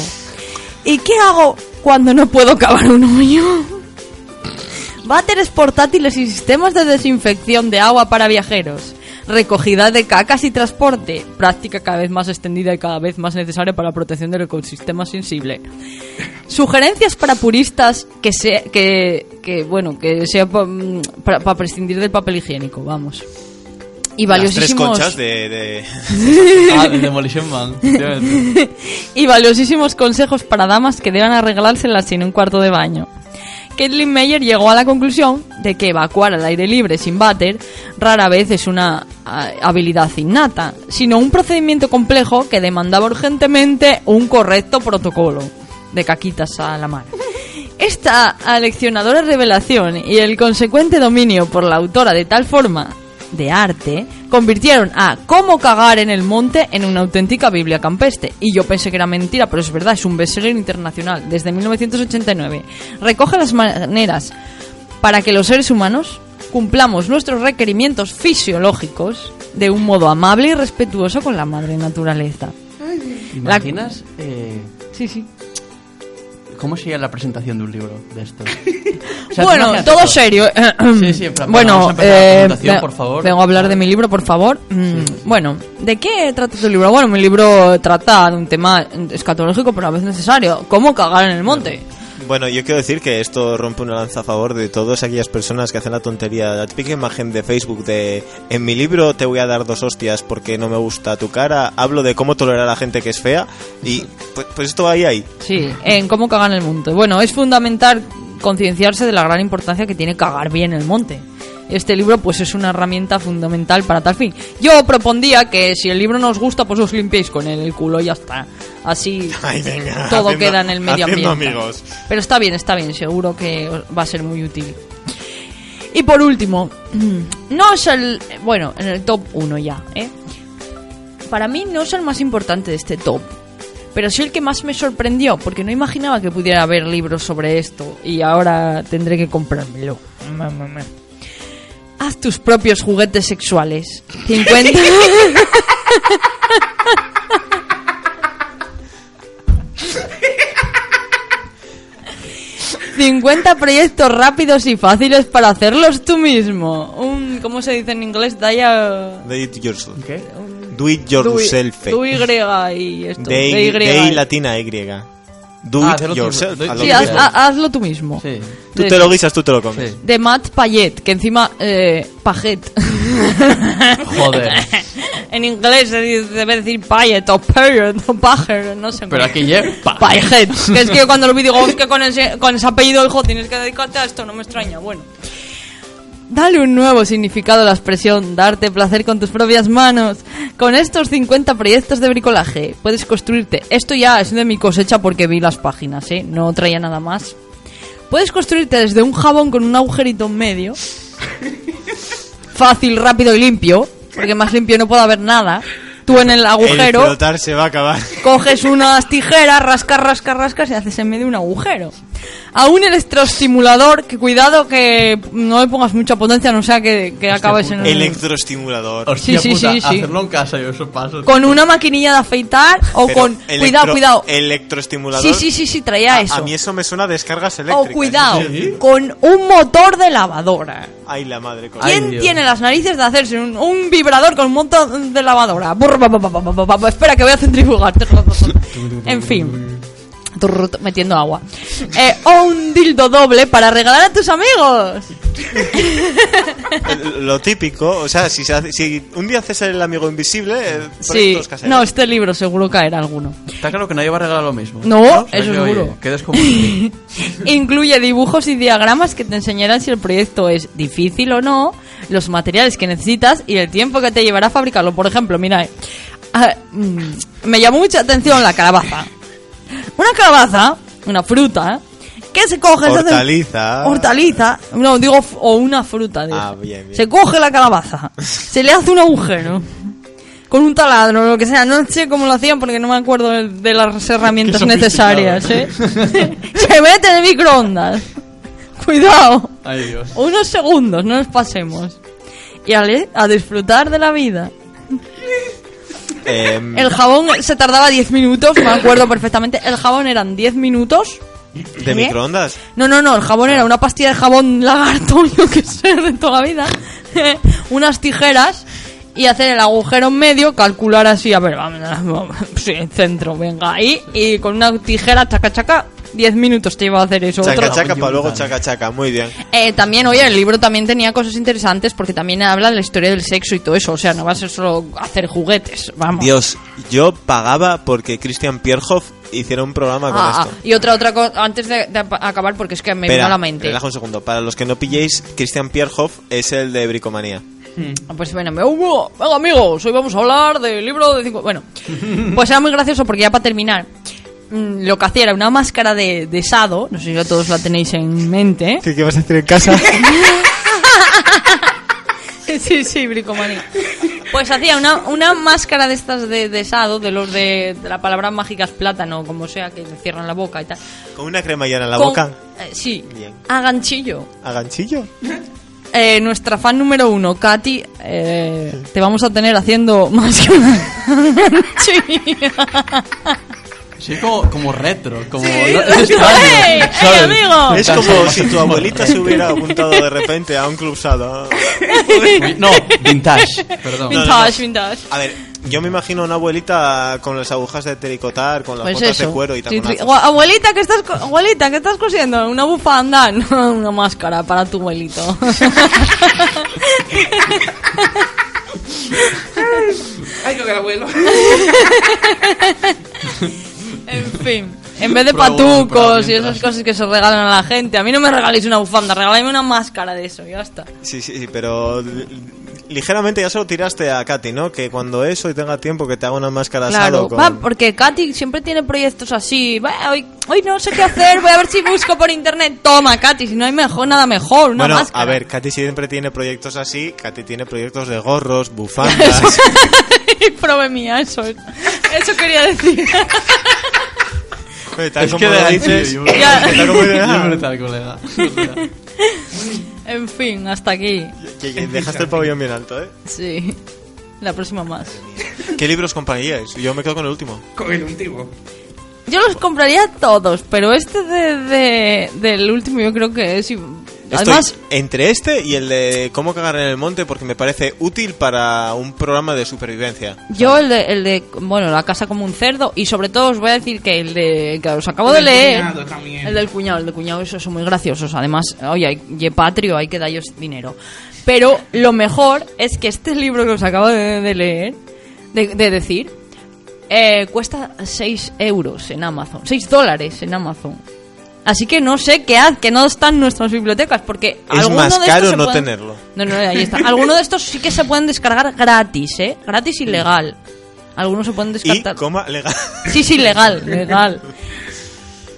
¿Y qué hago cuando no puedo cavar un hoyo? váteres portátiles y sistemas de desinfección de agua para viajeros, recogida de cacas y transporte, práctica cada vez más extendida y cada vez más necesaria para la protección del ecosistema sensible. Sugerencias para puristas que sea que, que bueno, que sea pa- mm, para, prescindir del papel higiénico, vamos. Y Las tres valiosísimos conchas de... de- Ah, de Demolition Man. y valiosísimos consejos para damas que deban arreglárselas sin un cuarto de baño. Caitlin Meyer llegó a la conclusión de que evacuar al aire libre sin váter rara vez es una ah, habilidad innata, sino un procedimiento complejo que demandaba urgentemente un correcto protocolo de caquitas a la mano. Esta aleccionadora revelación y el consecuente dominio por la autora de tal forma de arte convirtieron a Cómo cagar en el monte en una auténtica Biblia campestre. Y yo pensé que era mentira, pero es verdad, es un bestseller internacional desde 1989. Recoge las maneras para que los seres humanos cumplamos nuestros requerimientos fisiológicos de un modo amable y respetuoso con la madre naturaleza. ¿Imaginas? eh, Sí, sí. ¿Cómo sería la presentación de un libro de esto? O sea, bueno, todo serio. Sí, sí, en plan, bueno, vamos a empezar la eh, ve- por favor. vengo a hablar de mi libro, por favor. Mm, Bueno, ¿de qué trata tu libro? Bueno, mi libro trata de un tema escatológico, pero a veces necesario. ¿Cómo cagar en el monte? Bueno, yo quiero decir que esto rompe una lanza a favor de todas aquellas personas que hacen la tontería. La típica imagen de Facebook de en mi libro te voy a dar dos hostias porque no me gusta tu cara. Hablo de cómo tolerar a la gente que es fea y pues, pues esto ahí ahí. Sí, en cómo cagar en el monte. Bueno, es fundamental concienciarse de la gran importancia que tiene cagar bien en el monte. Este libro pues es una herramienta fundamental para tal fin. Yo propondría que si el libro no os gusta pues os limpiéis con él el culo y ya está. Así Ay, venga, todo haciendo- queda en el medio ambiente. amigos. Pero está bien, está bien, seguro que va a ser muy útil. Y por último, no es el... Bueno, en el top 1 ya, ¿eh? Para mí no es el más importante de este top. Pero sí el que más me sorprendió, porque no imaginaba que pudiera haber libros sobre esto. Y ahora tendré que comprármelo. Haz tus propios juguetes sexuales. 50... 50 proyectos rápidos y fáciles para hacerlos tú mismo. Un, ¿cómo se dice en inglés? Daya... Do it yourself. ¿Qué? Do it yourself. Tu Y y esto. De, de Y. latina Y. Do Ah, it hacerlo tú- yourself. do it hazlo Sí, tú haz- hazlo tú mismo. Sí. Tú de- te lo guisas, tú te lo comes. Sí. De Matt Payet, que encima... Eh, Paget. Joder. en inglés se debe decir Payet o Payet o Paget, no sé. Pero aquí ya... Payet. Que es que yo cuando lo vi digo, es que con ese, con ese apellido, hijo, tienes que dedicarte a esto, no me extraña. Bueno. Dale un nuevo significado a la expresión darte placer con tus propias manos. Con estos 50 proyectos de bricolaje puedes construirte. Esto ya es de mi cosecha porque vi las páginas, ¿eh? No traía nada más. Puedes construirte desde un jabón con un agujerito en medio. Fácil, rápido y limpio. Porque más limpio no puede haber nada. Tú en el El agujero flotar se va a acabar. coges unas tijeras, rascas, rascas, rascas y haces en medio un agujero. A un electroestimulador, que cuidado que no le pongas mucha potencia, no sea que, que acabes en un... Electroestimulador. Hostia Sí, sí, puta, sí, sí. Hacerlo en casa yo esos pasos. Con una maquinilla de afeitar o Pero con... electro- Cuidado, cuidado. Electroestimulador. Sí, sí, sí, sí, traía A- eso. A mí eso me suena a descargas O eléctricas. cuidado, ¿Sí? con un motor de lavadora. Ay, la madre. con- Ay, ¿Quién Dios. tiene las narices de hacerse un, un vibrador con un montón de lavadora? Burr, ba, ba, ba, ba, ba, ba, ba, Espera, que voy a centrifugar. En fin. Metiendo agua. Eh, o un dildo doble para regalar a tus amigos. Lo típico, o sea, si, se hace- si un día haces el amigo invisible, eh, Sí. No, este libro seguro caerá alguno. Está claro que nadie va a regalar lo mismo. No, O sea eso que, oye, seguro. quedes como... Incluye dibujos y diagramas que te enseñarán si el proyecto es difícil o no, los materiales que necesitas y el tiempo que te llevará a fabricarlo. Por ejemplo, mira, eh, ah, mm, me llamó mucha atención la calabaza. Una calabaza, una fruta, que se coge... se hace- Hortaliza. Hortaliza, no, digo, f- o una fruta. dije. Ah, bien, bien. Se coge la calabaza, se le hace un agujero. Con un taladro o lo que sea, no sé cómo lo hacían porque no me acuerdo de, de las herramientas Qué necesarias, ¿eh? se mete en el microondas. Cuidado. Ay, Dios. Unos segundos, no nos pasemos. Y ale, a disfrutar de la vida. Em, El jabón se tardaba 10 minutos, me acuerdo perfectamente. El jabón eran 10 minutos ¿De microondas? No, no, no, el jabón era una pastilla de jabón lagarto, yo que sé, de toda la vida. Unas tijeras y hacer el agujero en medio, calcular así, a ver, vamos, vamos, sí, centro, venga, ahí, y con una tijera, chaca, chaca, 10 minutos te iba a hacer eso. Chaca, Otro- chaca, para luego chaca, chaca. Muy bien. Eh, también, oye, el libro también tenía cosas interesantes porque también habla de la historia del sexo y todo eso, o sea, no va a ser solo hacer juguetes, vamos. Dios, yo pagaba porque Christian Pierhoff hiciera un programa con Ah, ah, esto. y otra otra cosa, antes de, de acabar, porque es que me vino Espera, a la mente. relaja un segundo. Para los que no pilléis, Christian Pierhoff es el de Bricomanía. Pues bueno, me hubo, venga amigos, hoy vamos a hablar del libro de cinco... Bueno, pues era muy gracioso porque ya para terminar, lo que hacía era una máscara de, de sado, no sé si todos la tenéis en mente. ¿Qué, vas a hacer en casa? sí, sí, bricomanía. Pues hacía una, una máscara de estas de, de sado, de los de, de la palabra mágica es plátano, como sea, que le cierran la boca y tal. ¿Con una cremallera en la Con- boca? eh, sí, Bien. a ganchillo. ¿A ganchillo? Eh, nuestra fan número uno, Katy, eh, te vamos a tener haciendo más que una. Sí, como, como retro, como... Es extraño, ¡Ey, ¿sabes? amigo! Es como si tu abuelita se hubiera apuntado de repente a un club sado. No, vintage, perdón. Vintage, vintage. A ver, yo me imagino una abuelita con las agujas de tricotar, con las Pues botas eso. de cuero y. Gua- abuelita, ¿qué estás, co- abuelita, ¿qué estás cosiendo? Una bufanda, no, una máscara para tu abuelito. Ay, que el abuelo. en fin. En vez de patucos y esas cosas que se regalan a la gente, a mí no me regaléis una bufanda, regaladme una máscara de eso, ya está. Sí, sí, sí, pero li- ligeramente ya se lo tiraste a Katy, ¿no? Que cuando eso y tenga tiempo que te haga una máscara Claro, con... va, porque Katy siempre tiene proyectos así. Va, hoy, hoy no sé qué hacer, voy a ver si busco por internet. Toma, Katy, si no hay mejor, nada mejor, una bueno, máscara. a ver, Katy siempre tiene proyectos así. Katy tiene proyectos de gorros, bufandas. Prove mía, eso es. Eso quería decir. Tal Es como que lo dices, yo- como brutal, colega. En fin, hasta aquí. que- que dejaste el pabellón bien alto, ¿eh? Sí. La próxima más. ¿Qué libros compraríais? Yo me quedo con el último. Con el último. Yo los compraría todos, pero este de, de- del último yo creo que es... Además, Estoy entre este y el de cómo cagar en el monte porque me parece útil para un programa de supervivencia. yo el de, el de, bueno, la casa como un cerdo y sobre todo os voy a decir que el de que os acabo de leer, el del cuñado, el del cuñado, esos son muy graciosos. Además, oye, hay, y patrio, hay que darles dinero. Pero lo mejor es que este libro que os acabo de, de leer, de, de decir, eh, cuesta 6 euros en Amazon, 6 dólares en Amazon. Así que no sé qué haz, que no están nuestras bibliotecas, porque Es alguno más de estos caro se no pueden- tenerlo. No, no, ahí está. Algunos de estos sí que se pueden descargar gratis, ¿eh? Gratis y legal. Algunos se pueden Y coma legal. Sí, sí, legal, legal.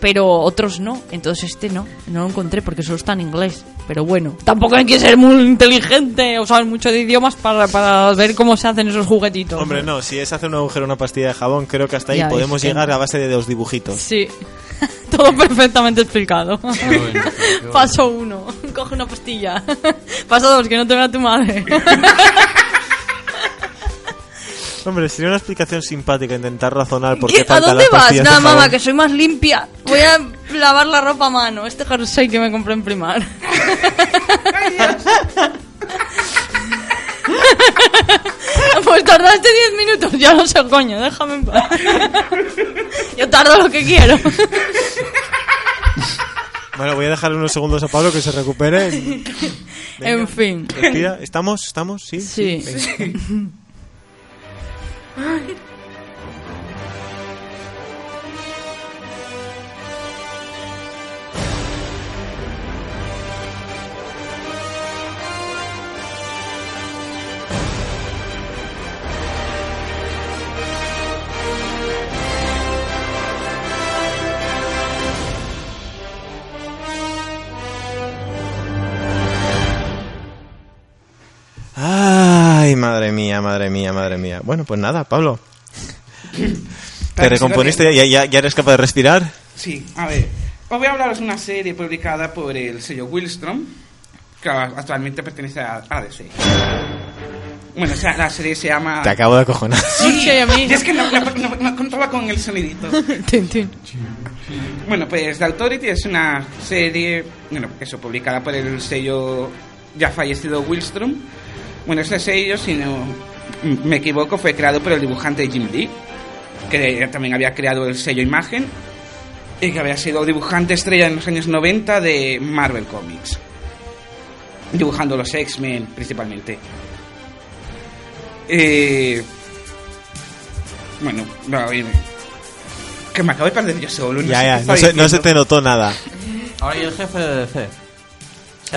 Pero otros no. Entonces este no. No lo encontré porque solo está en inglés. Pero bueno, tampoco hay que ser muy inteligente o saber mucho de idiomas para, para ver cómo se hacen esos juguetitos. Hombre, no, si es hacer un agujero una pastilla de jabón, creo que hasta ahí Ya, podemos que llegar no. a base de dos dibujitos. Sí. Todo perfectamente explicado. bueno, qué bueno. Paso uno, coge una pastilla. Paso dos, que no te vea tu madre. Hombre, sería una explicación simpática intentar razonar por qué, ¿Qué- ¿A faltan dónde las vas? pastillas Nada, de mamá, que soy más limpia. Voy a lavar la ropa a mano. Este jersey que me compré en primar. Pues tardaste 10 minutos. Ya no sé, coño, déjame en paz. Yo tardo lo que quiero. Bueno, voy a dejar unos segundos a Pablo que se recupere. Venga, En fin. respira. ¿Estamos? ¿Estamos? Sí. Sí. Venga. Ay, madre mía, madre mía, madre mía. Bueno, pues nada, Pablo. ¿Te recomponiste? ¿Ya, ya, ya eres capaz de respirar? Sí, a ver. Os voy a hablaros de una serie publicada por el sello Willstrom, que actualmente pertenece a ADC. Bueno, o sea, la serie se llama... Te acabo de acojonar. Sí, a mí. Y es que no, no, no- no contaba con el sonidito. Tin, tin. Bueno, pues The Authority es una serie, bueno, eso, publicada por el sello ya fallecido Willstrom. Bueno, ese sello, si no me equivoco, fue creado por el dibujante Jim Lee, que también había creado el sello Imagen y que había sido dibujante estrella en los años 90 de Marvel Comics, dibujando los X-Men principalmente. Eh, bueno, no, oye, que me acabo de perder yo solo. no Ya, ya, no se, no se te notó nada. Ahora y el jefe de DC.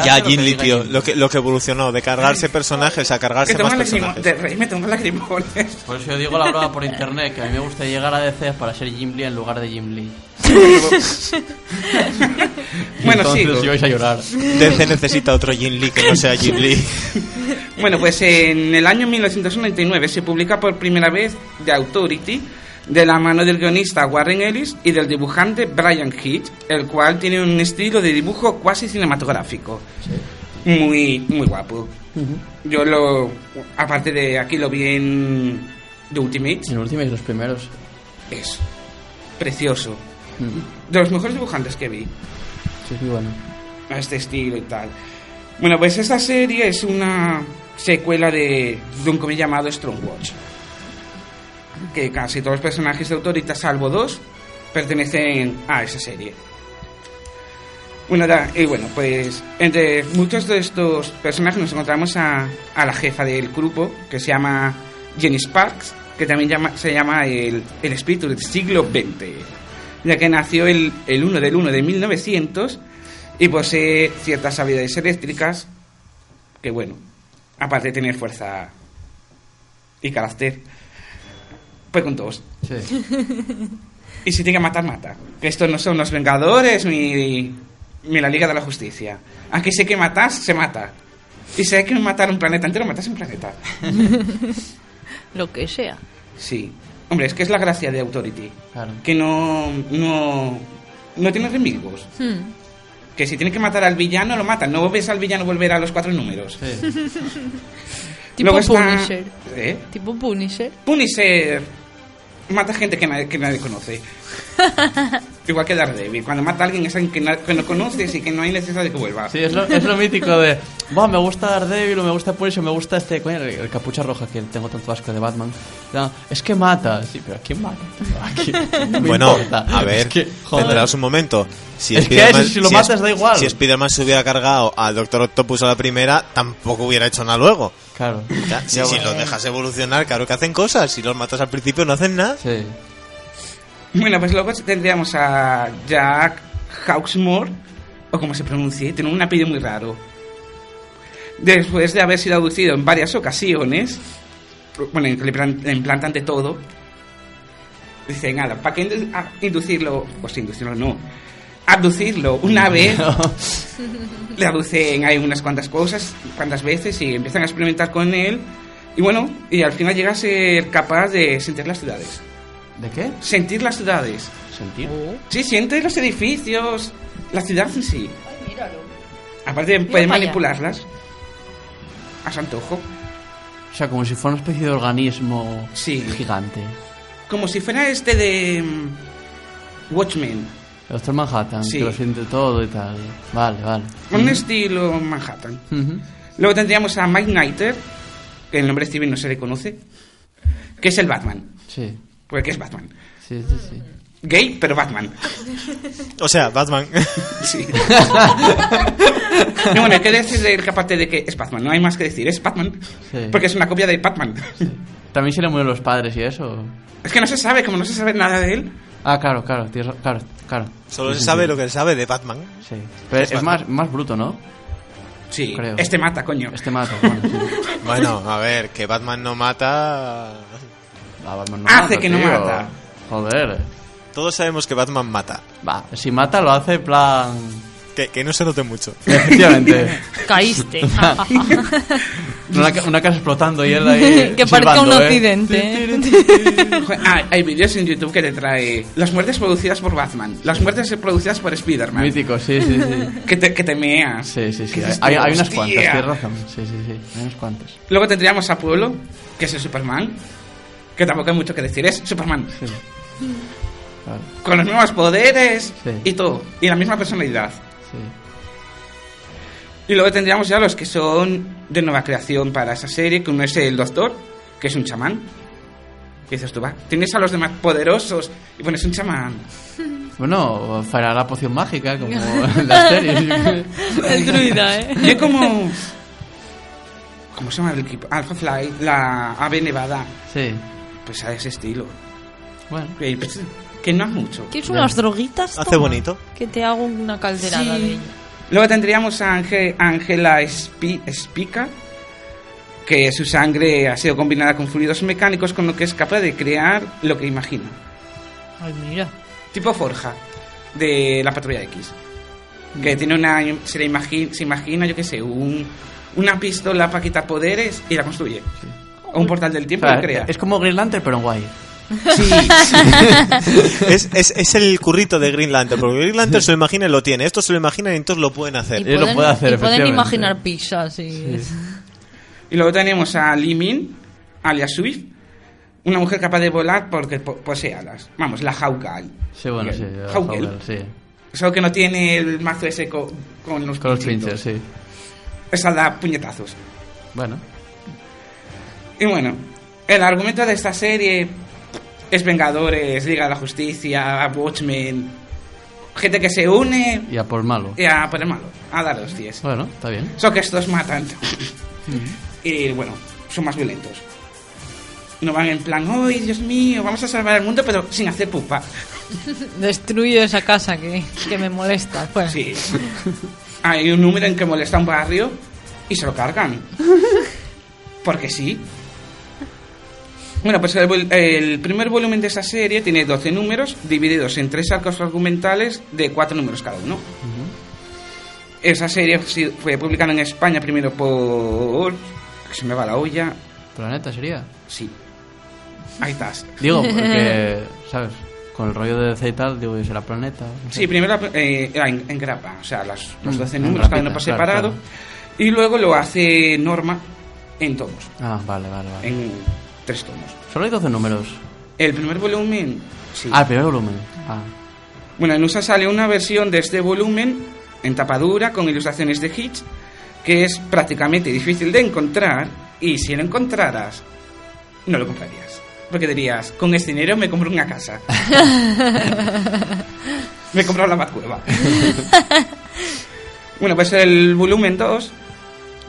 Ya, Jin Lee, tío, lo que, lo que evolucionó de cargarse personajes a cargarse más personajes. de reírme tengo lagrimones. Por eso yo digo la broma por internet, que a mí me gusta llegar a DC para ser Jim Lee en lugar de Jim Lee. Bueno, Entonces sigo. si vais a llorar. DC necesita otro Jin Lee que no sea Jin Lee. Bueno, pues en el año 1999 se publica por primera vez The Authority de la mano del guionista Warren Ellis y del dibujante Brian Hitch, el cual tiene un estilo de dibujo cuasi cinematográfico. Muy, muy guapo. Yo lo, aparte de aquí lo vi en The Ultimate, En Ultimate los primeros. es precioso. Mm. De los mejores dibujantes que vi. Sí, sí, bueno. a este estilo y tal. Bueno, pues esta serie es una secuela de, de un cómic llamado Strongwatch. Que casi todos los personajes de Autorita, salvo dos, pertenecen a esa serie. Bueno, da- y bueno, pues entre muchos de estos personajes nos encontramos a, la jefa del grupo, que se llama Jenny Sparks, que también se llama el, el espíritu del siglo XX, ya que nació el, el 1 del 1 de 1900 y posee ciertas habilidades eléctricas que, bueno, aparte de tener fuerza y carácter, pues con todos. Sí. Y si tiene que matar, mata. Que estos no son los Vengadores ni, ni la Liga de la Justicia. Aquí sé que matas, se mata. Y si hay que matar un planeta entero, matas un planeta. Lo que sea. Sí. Hombre, es que es la gracia de Authority. Claro. Que no, no, no tiene enemigos. Hmm. Que si tiene que matar al villano, lo matan. No ves al villano volver a los cuatro números. Sí. Tipo Luego está- Punisher. ¿Eh? Tipo Punisher. Punisher mata gente que nadie, que nadie conoce. Igual que Daredevil. Cuando mata a alguien es alguien que, na- que no conoces y que no hay necesidad de que vuelva. Sí, es lo, es lo mítico de. Buah, me gusta Daredevil o me gusta Punisher, me gusta este. coño, el, el capucha roja que tengo tanto asco de Batman. No, es que mata. Sí, pero ¿a quién mata? ¿A quién? No me Bueno, importa. a ver, Es que, joder. tendrás un momento. Si Es que Spiderman- ese, si lo matas, da igual. Si Spider-Man se hubiera cargado al Doctor Octopus a la primera, tampoco hubiera hecho nada luego. Claro. Ya, si, Ya, si bueno. los dejas evolucionar, claro que hacen cosas. Si los matas al principio, no hacen nada. Sí. Bueno, pues luego tendríamos a Jack Hawksmoor, o como se pronuncie, tiene un apellido muy raro. Después de haber sido aducido en varias ocasiones, bueno, en que le plan- le implantan de todo, dice, nada, ¿para qué inducirlo? O sea, inducirlo no. Abducirlo una vez, le aducen ahí unas cuantas cosas, cuantas veces, y empiezan a experimentar con él, y bueno, y al final llega a ser capaz de sentir las ciudades. ¿De qué? Sentir las ciudades. ¿Sentir? Sí, siente los edificios, la ciudad en sí. míralo. Aparte, Mira puede allá. manipularlas a su antojo. O sea, como si fuera una especie de organismo Sí. gigante. Como si fuera este de mm, Watchmen. El Doctor Manhattan, Sí. que lo siente todo y tal. Vale, vale. Un estilo Manhattan. Luego tendríamos a Mike Nighter, que el nombre civil no se le conoce, que es el Batman. Sí. Porque es Batman. Sí, sí, sí. Gay, pero Batman. O sea, Batman. Sí. no, bueno, hay que decir del que aparte de que es Batman, no hay más que decir, es Batman. Sí. Porque es una copia de Batman. También se le mueren los padres y eso. Es que no se sabe, como no se sabe nada de él. Ah, claro, claro, claro, claro. Solo se sabe lo que se sabe de Batman. Sí. Pero Es es, más, más bruto, ¿no? Sí, Creo. este mata, coño. Este mata. Bueno, sí. Bueno, a ver, que Batman no mata. Ah, Batman no Hace mata, que no mata. Joder. Todos sabemos que Batman mata. Va, si mata lo hace en plan Que, que no se note mucho. Efectivamente. Caíste. Una, ca- una casa explotando y él ahí. que parezca un silbando, ¿eh? accidente. Joder, ah, hay vídeos en YouTube que te trae las muertes producidas por Batman, las muertes producidas por Spider-Man. Mítico, sí, sí, sí. Que te, que te meas. Sí, sí, sí. Que dices Hay, tú, hay unas "Hostia". cuantas, tienes razón. Sí, sí, sí. Hay unas cuantas. Luego tendríamos a Pueblo, que es el Superman, que tampoco hay mucho que decir, es Superman. Sí. Con los mismos poderes Sí. y todo, y la misma personalidad. Sí. Y luego tendríamos ya los que son de nueva creación para esa serie, que uno es el Doctor, que es un chamán. ¿Qué dices tú, va? Tienes a los demás poderosos y pones un chamán. Bueno, fará la poción mágica, como en las series. El druida, ¿eh? Y es como... ¿Cómo se llama el equipo? Alpha Flight, la ave nevada. Sí. Pues a ese estilo. Bueno. Que, pues, que no es mucho. ¿Quieres unas droguitas? Hace bonito. Que te hago una calderada Sí. de ello. Luego tendríamos a Ángela Spi- Spica, que su sangre ha sido combinada con fluidos mecánicos, con lo que es capaz de crear lo que imagina. Ay, mira. Tipo Forja, de la Patrulla X. Que tiene una. Se, le imagi- se imagina, yo qué sé, un, una pistola para quitar poderes y la construye. O un portal del O tiempo sea, y crea. es como Green Lantern, pero en guay. Sí, es, es, es el currito de Green Lantern, porque Green Lantern se lo imagina y lo tiene. Esto se lo imaginan y entonces lo pueden hacer. Él lo puede hacer, y pueden imaginar pizzas y... Y luego tenemos a Li Min, alias Swift, una mujer capaz de volar porque po- posee alas. Vamos, la Hawkeye. Sí, bueno, sí. Hawkeye. sí. Solo que no tiene el mazo ese co- con, los Con los pinches, sí. Esa da puñetazos. Bueno. Y bueno, el argumento de esta serie es Vengadores, Liga de la Justicia, Watchmen, gente que se une Y a por malo. y a por el malo, a dar hostias. Bueno, está bien. Solo que estos matan. y bueno, son más violentos. No van en plan, ¡ay, Dios mío! Vamos a salvar el mundo, pero sin hacer pupa. Destruyo esa casa que, que me molesta. Sí. Hay un número en que molesta un barrio y se lo cargan. Porque sí. Bueno, pues el, vol- el primer volumen de esa serie tiene 12 números divididos en tres arcos argumentales de 4 números cada uno. Esa serie fue publicada en España primero por... que se me va la olla. Planeta sería. Sí. Ahí estás. Digo, porque, ¿sabes? Con el rollo de DC y tal, digo, será Planeta. no sé. Sí, primero eh, era en, en grapa, o sea, las, los Mm, 12 en números cada uno por separado. claro. Y luego lo hace Norma en tomos. Ah, vale, vale, vale. en tres tomos. Solo hay 12 números. El primer volumen, sí. Ah, el primer volumen. Ah, Bueno, en USA sale una versión de este volumen en tapadura con ilustraciones de Hitch que es prácticamente difícil de encontrar y si lo encontraras no lo comprarías. Porque dirías, con este dinero me compro una casa. me he comprado la Batcueva. bueno, pues el volumen 2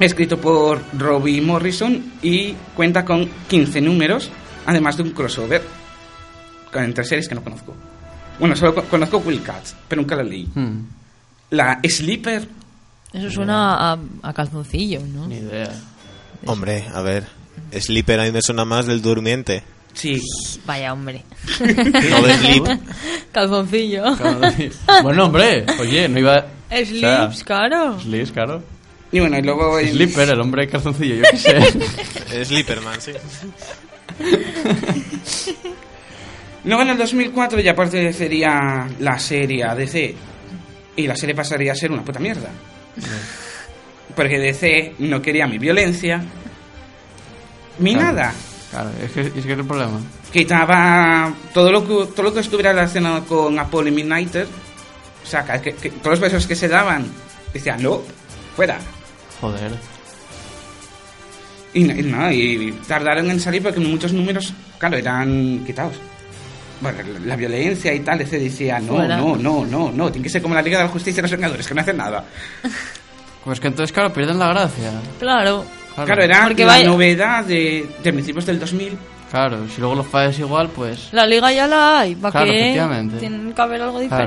escrito por Robbie Morrison y cuenta con 15 números, además de un crossover con entre series que no conozco. Bueno, solo co- conozco Will Cats, pero nunca la leí. hmm, La Sleeper, Eso suena a, a calzoncillo, ¿no? ni idea. Hombre, a ver. Sleeper a mí me suena más del durmiente. sí. Vaya hombre. No de sleep. Calzoncillo. bueno, hombre, oye, no iba. Slips, claro. Slips, claro. Y bueno, y luego en- Slipper, el hombre calzoncillo, yo qué sé. Sleeperman, sí. Luego en el 2004 ya aparecería la serie a DC y la serie pasaría a ser una puta mierda. Porque DC no quería mi violencia, mi Claro. nada. Claro, es que, es que es el problema. Quitaba todo lo que, todo lo que estuviera relacionado con Apollo y Midnighter. O sea, que, que todos los besos que se daban decían, no, fuera. Joder. Y, y nada, y tardaron en salir porque muchos números, claro, eran quitados. Bueno, la, la violencia y tal, DC decía, no, Fuera. no, no, no, no, tiene que ser como la Liga de la Justicia y los Vengadores, que no hacen nada. Pues que entonces, claro, pierden la gracia. Claro. Claro, era Porque la vaya- novedad de, de principios del 2000. Claro, si luego los fallas igual, pues. La liga ya la hay. ¿Para Claro, efectivamente. Tienen que haber algo Claro.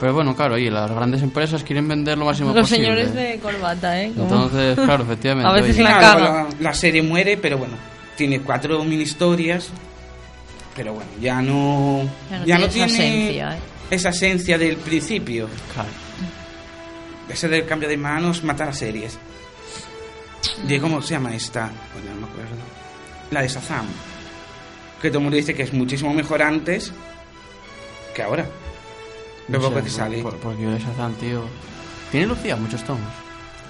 Pero bueno, claro, y las grandes empresas quieren vender lo máximo Los posible. señores de corbata, ¿eh? Como- Entonces, claro, efectivamente. A veces oye, la caga. la, la serie muere, pero bueno, tiene cuatro mini historias. Pero bueno, ya no. Ya no tiene esa tiene esencia, ¿eh? esa esencia del principio. claro. ese del cambio de manos mata las series. ¿Y cómo se llama esta? Bueno, no me acuerdo. La de Shazam. Que todo el mundo dice que es muchísimo mejor antes que ahora. No poco sé, que por- sale. por- porque yo de Shazam, tío. Tiene Lucía muchos tomos.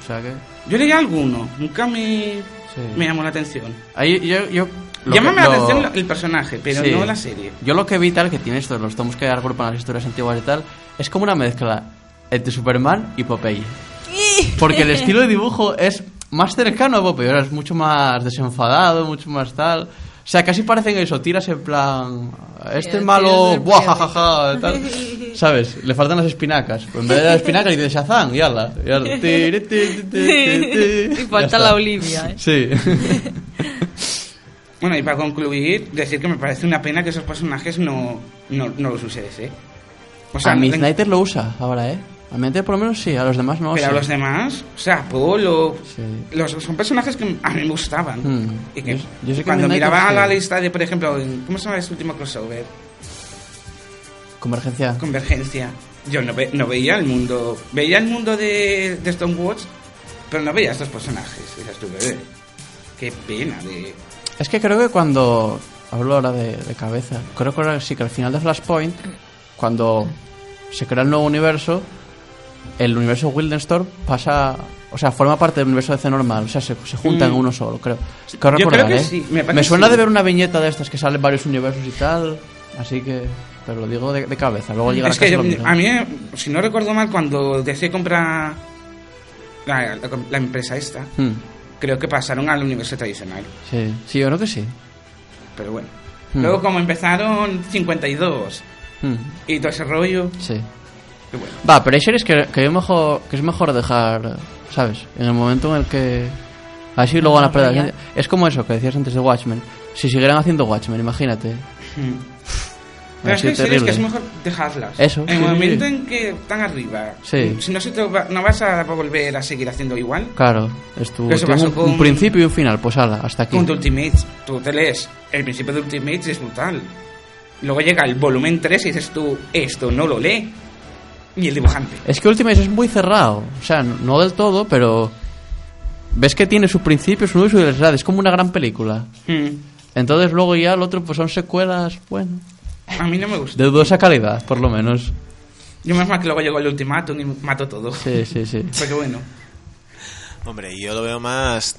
O sea que. Yo leí alguno, nunca me, Sí. me llamó la atención. Ahí, yo, yo, Llámame que- la lo- atención el personaje, pero Sí. no la serie. Yo lo que vi tal, que tiene esto, los tomos que agrupan las historias antiguas y tal, es como una mezcla entre Superman y Popeye. Porque el estilo de dibujo es más cercano a Popeye, ahora es mucho más desenfadado, mucho más tal. O sea, casi parecen eso, tiras en plan. Este El malo, buah, jajaja, tal. ¿Sabes? Le faltan las espinacas. Pues en vez de las espinacas dice Shazam, y ala. Y, ala. Tiri, ti, ti, ti, ti. Y falta la Olivia, ¿eh? Sí. Bueno, y para concluir, decir que me parece una pena que esos personajes no, no, no los use DC. O a no- Midnighter lo usa ahora, ¿eh? A Midnighter por lo menos sí, a los demás no. Pero a sé. los demás, o sea, Polo, Sí. los, son personajes que a mí me gustaban. Hmm. Y que Yo- yo sé que cuando Midnighter miraba sí. la lista de, por ejemplo, ¿cómo se llama este último crossover? Convergencia. Convergencia. Yo no, ve- no veía el mundo, veía el mundo de, de Stonewatch, pero no veía a estos personajes. Dices tú, "Eh, qué pena de... Es que creo que cuando. Hablo ahora de, de cabeza. Creo que ahora sí que al final de Flashpoint, cuando se crea el nuevo universo, el universo Wildenstorm pasa. O sea, forma parte del universo DC normal. O sea, se, se junta en Mm. uno solo, creo. Creo Yo recordar, creo que ¿eh? sí, me suena sí. de ver una viñeta de estas que salen varios universos y tal. Así que. Pero lo digo de, de cabeza. Luego llegar Es a que casa yo- lo miro. a mí, si no recuerdo mal, cuando DC compra la, la- la empresa esta, Hmm, creo que pasaron al universo tradicional. sí. sí, yo creo que sí. Pero bueno. Hmm. Luego, como empezaron 52 Hmm, y todo ese rollo, sí. que bueno. Va, pero hay series que, que, es mejor, que es mejor dejar, ¿sabes? En el momento en el que... Así luego van a perder la. Es como eso que decías antes de Watchmen. Si siguieran haciendo Watchmen, imagínate. Pero es que hay series que es mejor dejarlas. Eso, En el sí, momento sí. en que están arriba. Sí. Si no, se te va- no vas a volver a seguir haciendo igual. Claro, es tu, Eso pasó un, con- un principio y un final. Pues ala, hasta aquí. Con The Ultimates, tú te lees el principio de Ultimates y es brutal. Luego llega el volumen 3 y dices tú, esto no lo lee. Y el dibujante. Es que Ultimate es muy cerrado. O sea, no, del todo, pero... Ves que tiene su principio, su y su. Es como una gran película. Hmm. Entonces luego ya el otro pues son secuelas, bueno... A mí no me gusta. De dudosa calidad, por lo menos. Yo más mal que luego llegó el ultimátum y mato todo. Sí, sí, sí. Porque bueno. Hombre, yo lo veo más...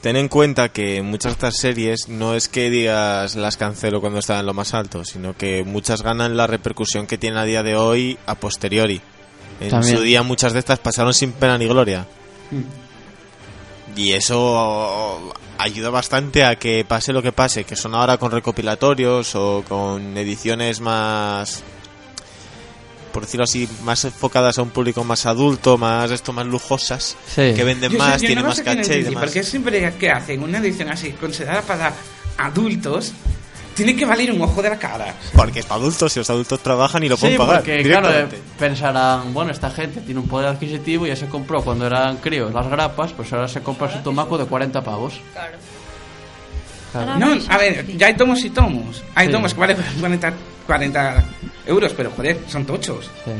Ten en cuenta que muchas de estas series no es que digas las cancelo cuando están en lo más alto, sino que muchas ganan la repercusión que tienen a día de hoy a posteriori. En También. su día muchas de estas pasaron sin pena ni gloria. Y eso ayuda bastante a que pase lo que pase, que son ahora con recopilatorios o con ediciones más, por decirlo así, más enfocadas a un público más adulto, más esto, más lujosas, Sí. que venden Yo sé- más, yo tienen no más caché y demás. Porque siempre que hacen una edición así, considerada para adultos, tiene que valer un ojo de la cara. Porque es para adultos y los adultos trabajan y lo Sí, pueden pagar. porque claro, eh, pensarán, bueno, esta gente tiene un poder adquisitivo y ya se compró cuando eran críos las grapas, pues ahora se compra su tomaco de 40 pavos. Claro. Claro. No, a ver, ya hay tomos y tomos. Hay Sí. tomos que valen 40, 40 euros, pero joder, son tochos. Sí.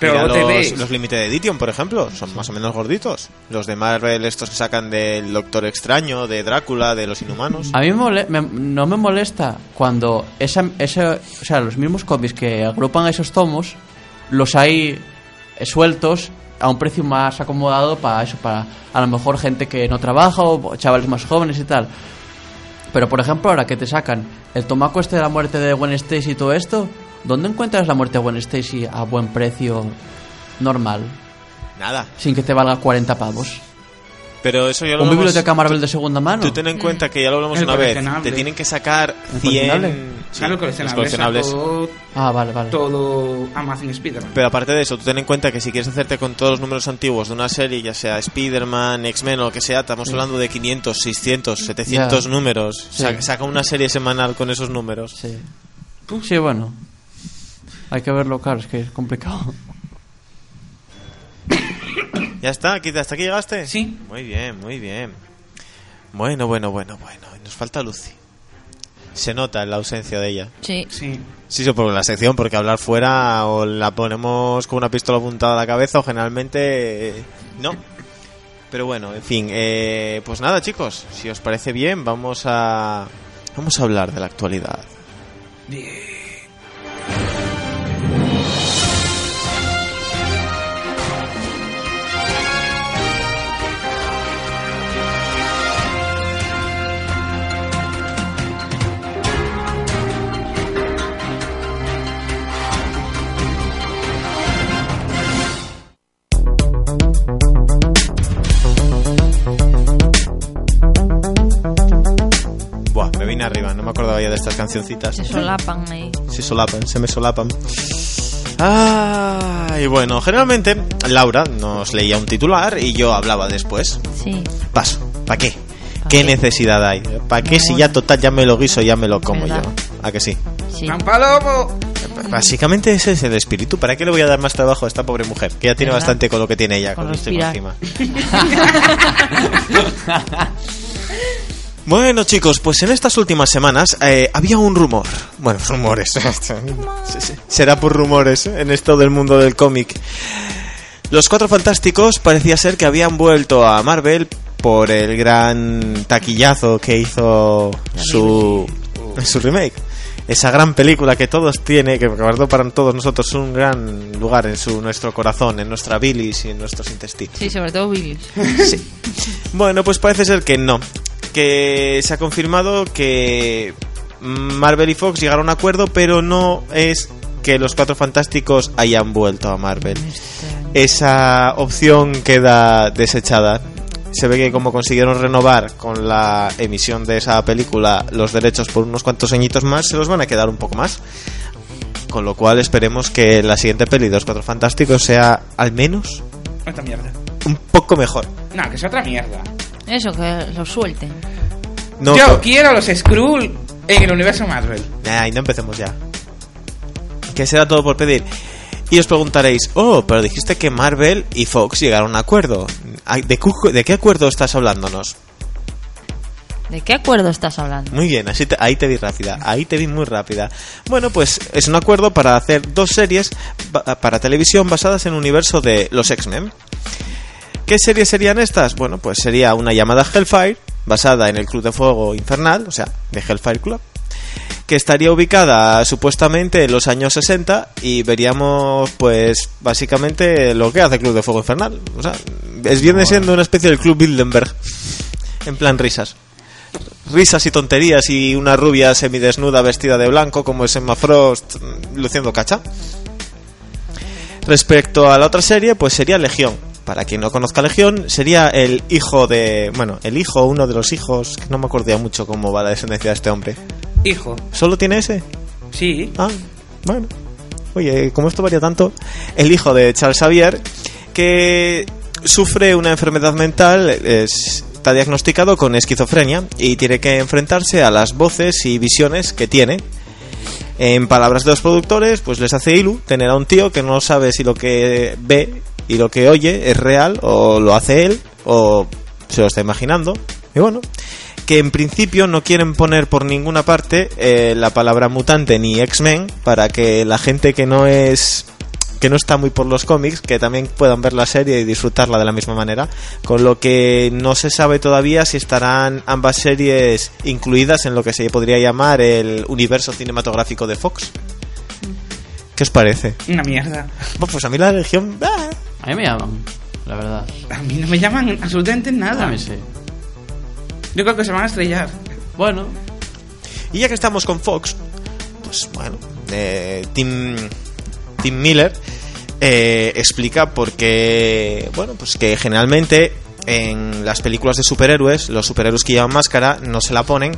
Pero Mira, luego te los, ves. los Limited Edition, por ejemplo, son más o menos gorditos. Los de Marvel, estos que sacan del Doctor Extraño, de Drácula, de los Inhumanos. A mí me mole- me- no me molesta cuando esa, esa- o sea, los mismos cómics que agrupan esos tomos los hay sueltos a un precio más acomodado para eso, para a lo mejor gente que no trabaja o chavales más jóvenes y tal. Pero por ejemplo, ahora que te sacan el tomaco este de la muerte de Gwen Stacy y todo esto, ¿dónde encuentras la muerte de Gwen Stacy a buen precio normal? Nada. Sin que te valga 40 pavos. Pero eso ya lo ¿Un hablamos- biblioteca Marvel de segunda mano? Tú ten en cuenta que ya lo hablamos El una vez. Te tienen que sacar ¿El 100... coleccionable? Sí, claro, el los coleccionable, coleccionables. sacó Ah, vale, vale. todo Amazon Spider-Man. Pero aparte de eso, tú ten en cuenta que si quieres hacerte con todos los números antiguos de una serie, ya sea Spider-Man, X-Men o lo que sea, estamos hablando de 500, 600, 700 Ya. números. Sí. Sa- Saca una serie semanal con esos números. Sí. Sí, bueno. Hay que verlo, claro, es que es complicado. ¿Ya está? ¿Aquí- ¿Hasta aquí llegaste? Sí. Muy bien, muy bien. Bueno, bueno, bueno, bueno. Nos falta Lucy. Se nota la ausencia de ella. Sí. Sí. Sí, sí, por la sección, porque hablar fuera o la ponemos con una pistola apuntada a la cabeza o generalmente eh, no. Pero bueno, en fin, eh, pues nada chicos, si os parece bien, vamos a vamos a hablar de la actualidad. Buah, estas cancioncitas. Se solapan ahí. Se solapan, se me solapan. Ah, y bueno, generalmente Laura nos leía un titular y yo hablaba después. Sí. Paso, ¿para qué? ¿Pa ¿Qué qué? necesidad hay? ¿Para qué si ya total ya me lo guiso, ya me lo como ¿Verdad? yo? ¿A que sí? Sí. ¡San Palomo! Básicamente ese es el espíritu. ¿Para qué le voy a dar más trabajo a esta pobre mujer? Que ya tiene ¿Verdad? bastante con lo que tiene ella, Con con, encima. Bueno chicos, pues en estas últimas semanas eh, había un rumor, bueno, rumores, será por rumores en esto del mundo del cómic. Los Cuatro Fantásticos parecía ser que habían vuelto a Marvel por el gran taquillazo que hizo su, su remake. Esa gran película que todos tiene, que guardó para todos nosotros un gran lugar en su, nuestro corazón, en nuestra bilis y en nuestros intestinos. Sí, sobre todo Billy. Sí. Bueno, pues parece ser que no. Que se ha confirmado que Marvel y Fox llegaron a un acuerdo, pero no es que los Cuatro Fantásticos hayan vuelto a Marvel. Esa opción queda desechada. Se ve que como consiguieron renovar con la emisión de esa película los derechos por unos cuantos añitos más, se los van a quedar un poco más. Con lo cual esperemos que la siguiente peli de los Cuatro Fantásticos sea al menos Otra mierda. un poco mejor. No, que es otra mierda. Eso, que lo suelten. No, Yo pero- quiero los Skrull en el universo Marvel. Nah, y no empecemos ya. Que será todo por pedir. Y os preguntaréis, oh, pero dijiste que Marvel y Fox llegaron a un acuerdo. Ay, ¿De, qué acuerdo estás hablándonos? ¿De qué acuerdo estás hablando? Muy bien, así te- ahí te vi rápida, ahí te vi muy rápida. Bueno, pues es un acuerdo para hacer dos series para televisión basadas en el universo de los X-Men. ¿Qué series serían estas? Bueno, pues sería una llamada Hellfire, basada en el Club de Fuego Infernal, o sea, de Hellfire Club, que estaría ubicada supuestamente en los años 60 y veríamos, pues, básicamente lo que hace el Club de Fuego Infernal. O sea, es viene siendo una especie del Club Bilderberg, en plan risas risas y tonterías y una rubia semidesnuda vestida de blanco como es Emma Frost mm, luciendo cacha. Respecto a la otra serie, pues sería Legión. Para quien no conozca Legión, sería el hijo de... Bueno, el hijo, uno de los hijos, que no me acordé mucho cómo va la descendencia de este hombre. Hijo. ¿Solo tiene ese? Sí. Ah, bueno. Oye, como esto varía tanto, el hijo de Charles Xavier, que sufre una enfermedad mental, es- está diagnosticado con esquizofrenia y tiene que enfrentarse a las voces y visiones que tiene. En palabras de los productores, pues les hace ilu tener a un tío que no sabe si lo que ve y lo que oye es real o lo hace él o se lo está imaginando. Y bueno, que en principio no quieren poner por ninguna parte eh, la palabra mutante ni X-Men para que la gente que no es que no está muy por los cómics que también puedan ver la serie y disfrutarla de la misma manera con lo que no se sabe todavía si estarán ambas series incluidas en lo que se podría llamar el universo cinematográfico de Fox ¿qué os parece? Una mierda. Pues a mí la región ah, A mí me llaman, la verdad. A mí no me llaman absolutamente nada. A mí sí. Yo creo que se van a estrellar. Bueno, Y ya que estamos con Fox, pues bueno, eh, Tim, Tim Miller eh, explica por qué, bueno, pues que generalmente en las películas de superhéroes, los superhéroes que llevan máscara no se la ponen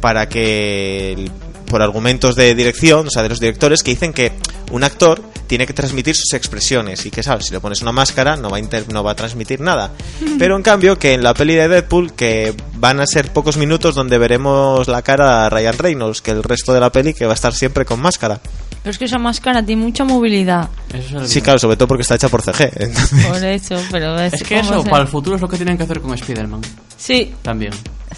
para que, el- por argumentos de dirección, o sea, de los directores, que dicen que un actor tiene que transmitir sus expresiones y que, ¿sabes? Si le pones una máscara no va a, inter- no va a transmitir nada. Pero en cambio que en la peli de Deadpool, que van a ser pocos minutos donde veremos la cara a Ryan Reynolds, que el resto de la peli que va a estar siempre con máscara. Pero es que esa máscara tiene mucha movilidad. eso es el Sí, claro, sobre todo porque está hecha por CG. entonces- Por eso, pero es, Es que eso, se- para el futuro es lo que tienen que hacer con Spider-Man. Sí, También.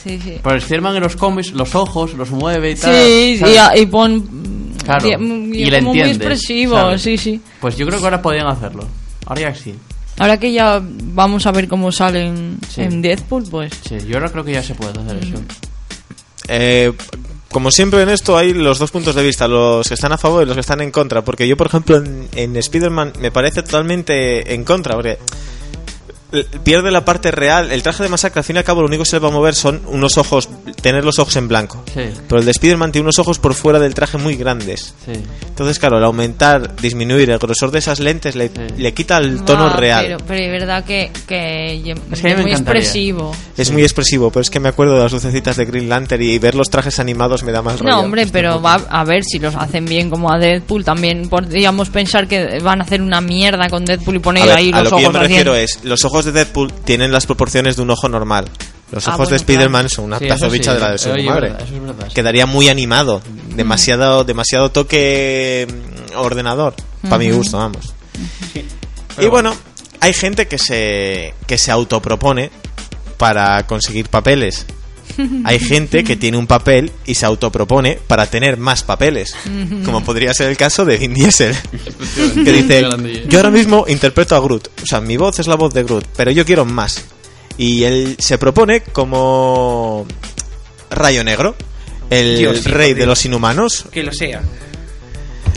Sí, sí. Pero Spider-Man en los cómics, los ojos, los mueve y tal. Sí, y, y pon. Claro, y- y y le como muy expresivo, ¿sabes? sí, sí. Pues yo creo que ahora podrían hacerlo. Ahora ya sí. Ahora que ya vamos a ver cómo salen Sí. en Deadpool, pues. Sí, yo ahora creo que ya se puede hacer eso. Eh, como siempre en esto hay los dos puntos de vista, los que están a favor y los que están en contra. Porque yo, por ejemplo, en, en Spider-Man me parece totalmente en contra. Porque pierde la parte real. El traje de masacre, al fin y al cabo, lo único que se le va a mover son unos ojos, tener los ojos en blanco. Sí, Pero el de Spider-Man tiene unos ojos por fuera del traje muy grandes. sí. Entonces, claro, al aumentar, disminuir el grosor de esas lentes le, Sí. le quita el tono Ah, real. Pero, pero es verdad que, que Es que a me muy expresivo. Es muy expresivo, pero es que me acuerdo de las lucecitas de Green Lantern y ver los trajes animados me da más rollo. No, hombre, pero va a ver si los hacen bien como a Deadpool. También podríamos pensar que van a hacer una mierda con Deadpool y poner A ver, ahí a los lo que yo ojos me recién- refiero es, los ojos de Deadpool tienen las proporciones de un ojo normal. Los Ah, ojos de Spider-Man claro. son una Sí, de la de su oye, madre. verdad, eso es verdad, sí. Quedaría muy animado, demasiado demasiado toque mm, ordenador, para mi gusto, vamos. y bueno, hay gente que se que se autopropone para conseguir papeles. Hay gente que tiene un papel y se autopropone para tener más papeles, como podría ser el caso de Vin Diesel, que dice, yo ahora mismo interpreto a Groot, o sea, mi voz es la voz de Groot, pero yo quiero más. Y él se propone como Rayo Negro, el Dios, rey de- los inhumanos. Que lo sea.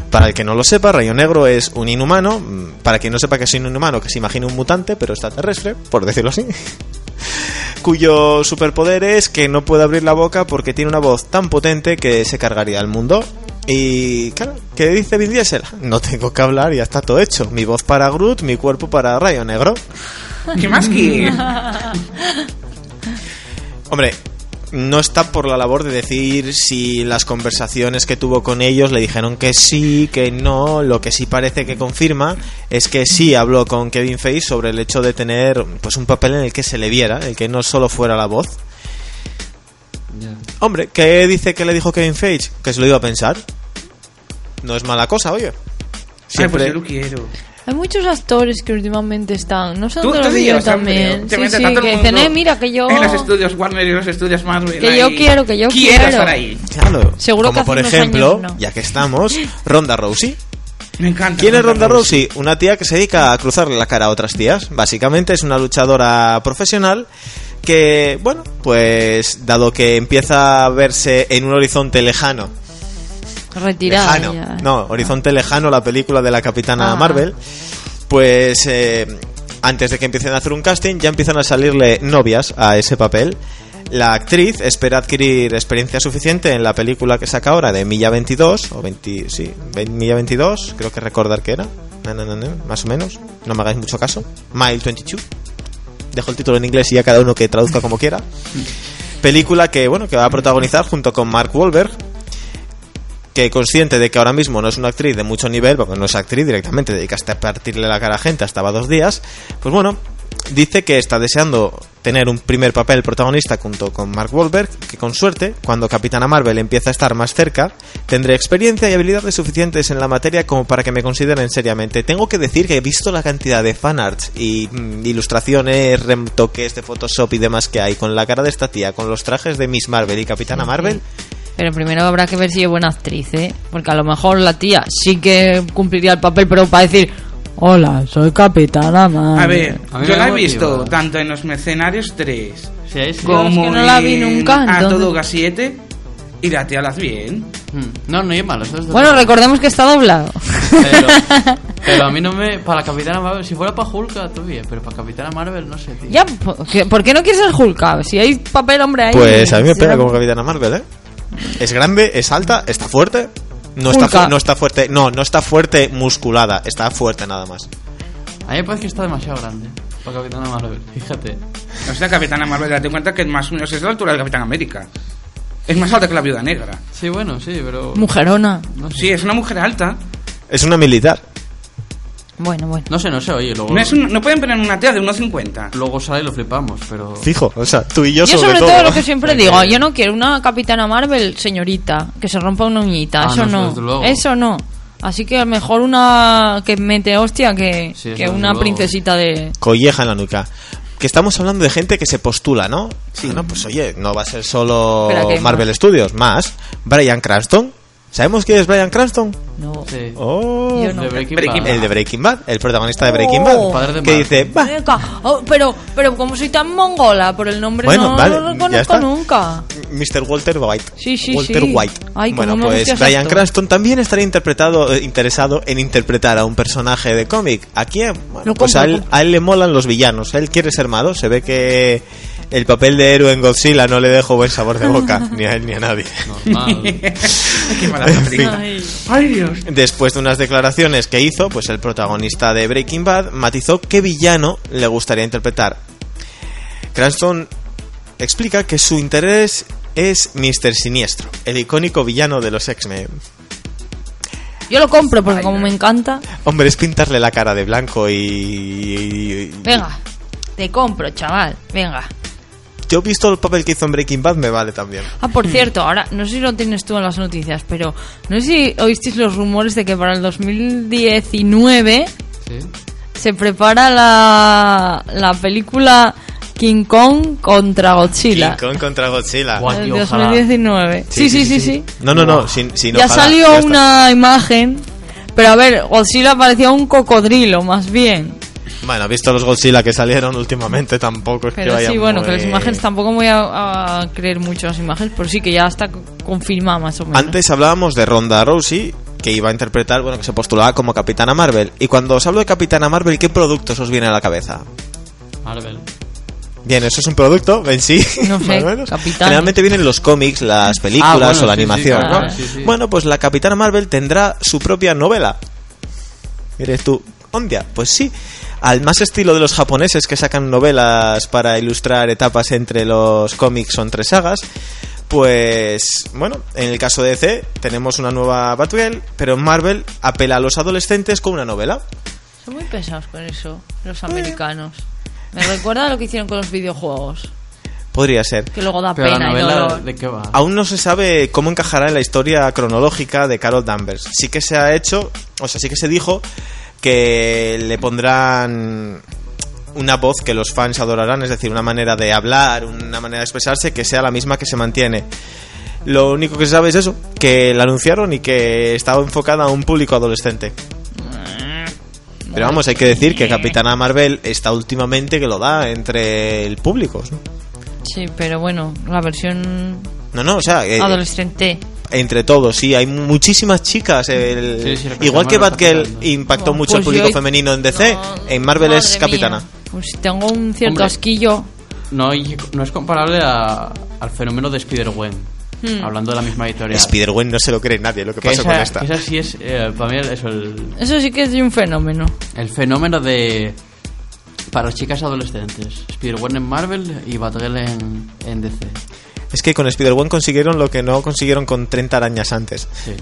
Para el que no lo sepa, Rayo Negro es un inhumano. mm, Para quien no sepa que es un inhumano, que se imagine un mutante, pero extraterrestre, por decirlo así. Cuyo superpoder es que no puede abrir la boca porque tiene una voz tan potente que se cargaría al mundo. Y claro, ¿qué dice Vin Diesel? No tengo que hablar, ya está todo hecho. Mi voz para Groot, mi cuerpo para Rayo Negro. ¿Qué más que? Hombre, no está por la labor de decir si las conversaciones que tuvo con ellos le dijeron que sí, que no. Lo que sí parece que confirma es que sí habló con Kevin Feige sobre el hecho de tener pues un papel en el que se le viera, el que no solo fuera la voz. Hombre, ¿qué dice que le dijo Kevin Feige? Que se lo iba a pensar. No es mala cosa, oye. Ay, pues Siempre. yo lo quiero. Hay muchos actores que últimamente están. No dónde te los digas, también. Sí, sí, que dicen, eh, mira, que yo. En los estudios Warner y los estudios Marvel. Que yo quiero, que yo quiero. quiero. estar ahí. Claro. Seguro Como que por ejemplo, años no. ya que estamos, Ronda Rousey. Me encanta. ¿Quién es Ronda Rousey? Una tía que se dedica a cruzarle la cara a otras tías. Básicamente es una luchadora profesional que, bueno, pues dado que empieza a verse en un horizonte lejano. Retirada. lejano. ya. No, horizonte lejano, la película de la Capitana Ah. Marvel. Pues eh, antes de que empiecen a hacer un casting, ya empiezan a salirle novias a ese papel. La actriz espera adquirir experiencia suficiente en la película que saca ahora de Milla 22, o 20, sí, Milla 22, creo que recordar que era, más o menos, no me hagáis mucho caso, Mile 22, dejo el título en inglés y ya cada uno que traduzca como quiera. Película que, bueno, que va a protagonizar junto con Mark Wahlberg, que consciente de que ahora mismo no es una actriz de mucho nivel, porque no es actriz directamente, dedicaste a partirle la cara a gente hasta va dos días, pues bueno, dice que está deseando tener un primer papel protagonista junto con Mark Wahlberg, que con suerte, cuando Capitana Marvel empieza a estar más cerca, tendré experiencia y habilidades suficientes en la materia como para que me consideren seriamente. Tengo que decir que he visto la cantidad de fanarts y mm, ilustraciones, retoques de Photoshop y demás que hay con la cara de esta tía, con los trajes de Miss Marvel y Capitana Marvel. Pero primero habrá que ver si es buena actriz, ¿eh? Porque a lo mejor la tía sí que cumpliría el papel, pero para decir, hola, soy capitana Marvel". A ver, A yo la he visto tanto en Los Mercenarios 3 Sí, sí. como es que no la vi en A. Todo Gas 7 y la tía la hace bien. Mm, No, no es malo. Eso es de- Bueno, recordemos que está doblado. pero, pero a mí no me. Para la Capitana Marvel, si fuera para Hulk, todo bien. Pero para Capitana Marvel, no sé, tío. ya, ¿por qué, por qué no quieres ser Hulk? Si hay papel hombre ahí. Pues a mí me pega como Capitana Marvel, ¿eh? Es grande, es alta, está fuerte. No está, no está fuerte, no, no está fuerte musculada, está fuerte nada más. A mí me parece que está demasiado grande. Para Capitana Marvel, fíjate. O sea, Capitana Marvel, date cuenta que más o menos es la altura del Capitán América. Es más alta que la Viuda Negra. Sí, bueno, sí, pero. Mujerona. No sé. Sí, es una mujer alta. Es una militar. Bueno, bueno. No sé, no sé, oye, luego. No, es un- no pueden poner una tía de 1,50. Luego sale y lo flipamos, pero. Fijo, o sea, tú y yo, Yo sobre, sobre todo, lo que siempre digo, yo no quiero una capitana Marvel señorita, que se rompa una uñita, Ah, eso no, no, luego. eso no. Así que mejor una que mete hostia que, Sí, eso que desde una luego. princesita de... Colleja en la nuca. que estamos hablando de gente que se postula, ¿no? Sí. Bueno, pues oye, no va a ser solo Espera, que hay Marvel más. Studios, más Brian Cranston. ¿Sabemos quién es Brian Cranston? No. Sí. Oh, Yo no. De Breaking, Breaking Bad. el de Breaking Bad, el protagonista de Breaking Oh. Bad, de que dice, va, Venga, oh, pero, pero como soy tan mongola por el nombre Bueno, no vale, lo ya reconozco está. nunca. Mr. Walter White. Sí, sí, Walter sí. White. Ay, bueno, pues Brian. Cranston también estaría interpretado, eh, interesado en interpretar a un personaje de cómic. Bueno, Lo pues compro, a él, a él le molan los villanos. Él quiere ser malo. Se ve que el papel de héroe en Godzilla no le dejó buen sabor de boca, ni a él ni a nadie. Normal. Qué mala. Ay. Ay, Dios. Después de unas declaraciones que hizo, pues el protagonista de Breaking Bad matizó qué villano le gustaría interpretar. Cranston explica que su interés es Mr. Siniestro, el icónico villano de los X-Men. Yo lo compro porque como me encanta. Hombre, es pintarle la cara de blanco y- Venga, te compro, chaval. Venga. Yo he visto el papel que hizo en Breaking Bad, me vale también. Ah, por cierto, ahora no sé si lo tienes tú en las noticias, pero no sé si oísteis los rumores de que para el 2019 Sí. se prepara la, la película King Kong contra Godzilla. King Kong contra Godzilla. Guau. El Tío, ojalá. 2019. Sí, sí, sí, sí. No, no, no, sin, sin ya ojalá, salió ya una imagen, pero a ver, Godzilla parecía un cocodrilo, más bien. Bueno, visto los Godzilla que salieron últimamente, tampoco es que Pero vayan sí, bueno, que muy- las imágenes tampoco voy a, a creer mucho las imágenes, pero sí que ya está co- confirmada más o menos. Antes hablábamos de Ronda Rousey, que iba a interpretar, bueno, que se postulaba como Capitana Marvel. Y cuando os hablo de Capitana Marvel, ¿qué productos os viene a la cabeza? Marvel. Bien, eso es un producto en sí. No sé, más o menos. Capitana. Generalmente vienen los cómics, las películas Ah, bueno, o la sí, sí, animación. claro, ¿no? sí, sí. Bueno, pues la Capitana Marvel tendrá su propia novela. Mires tú, ¿ondia? Pues sí. Al más estilo de los japoneses que sacan novelas para ilustrar etapas entre los cómics o entre sagas, pues bueno, en el caso de DC tenemos una nueva Batgirl, pero Marvel apela a los adolescentes con una novela. Son muy pesados con eso, los americanos. Me recuerda a lo que hicieron con los videojuegos, Podría ser. que luego da Pero la pena y novela, dolor. ¿de qué va? Aún no se sabe cómo encajará en la historia cronológica de Carol Danvers. Sí que se ha hecho, o sea, sí que se dijo que le pondrán una voz que los fans adorarán, es decir, una manera de hablar, una manera de expresarse que sea la misma que se mantiene. Lo único que se sabe es eso, que la anunciaron y que estaba enfocada a un público adolescente. Pero vamos, hay que decir que Capitana Marvel está últimamente que lo da entre el público. ¿no? Sí, pero bueno, la versión No, no, o sea, eh, adolescente. Entre todos, sí, hay muchísimas chicas. el- Sí, sí, igual que Batgirl impactó Oh, mucho el pues público yo- femenino en DC, No, en Marvel es Capitana. mía. Pues tengo un cierto Hombre. asquillo. No, no es comparable a- al fenómeno de Spider-Gwen. Hmm. Hablando de la misma editorial. Spider-Gwen no se lo cree nadie lo que, que pasó esa, con esta. esa sí es, eh, para mí, eso, el, Eso sí que es un fenómeno. el fenómeno de. Para chicas adolescentes. Spider-Gwen en Marvel y Batgirl en, en DC. Es que con Spider-Gwen consiguieron lo que no consiguieron con 30 arañas antes. Sí.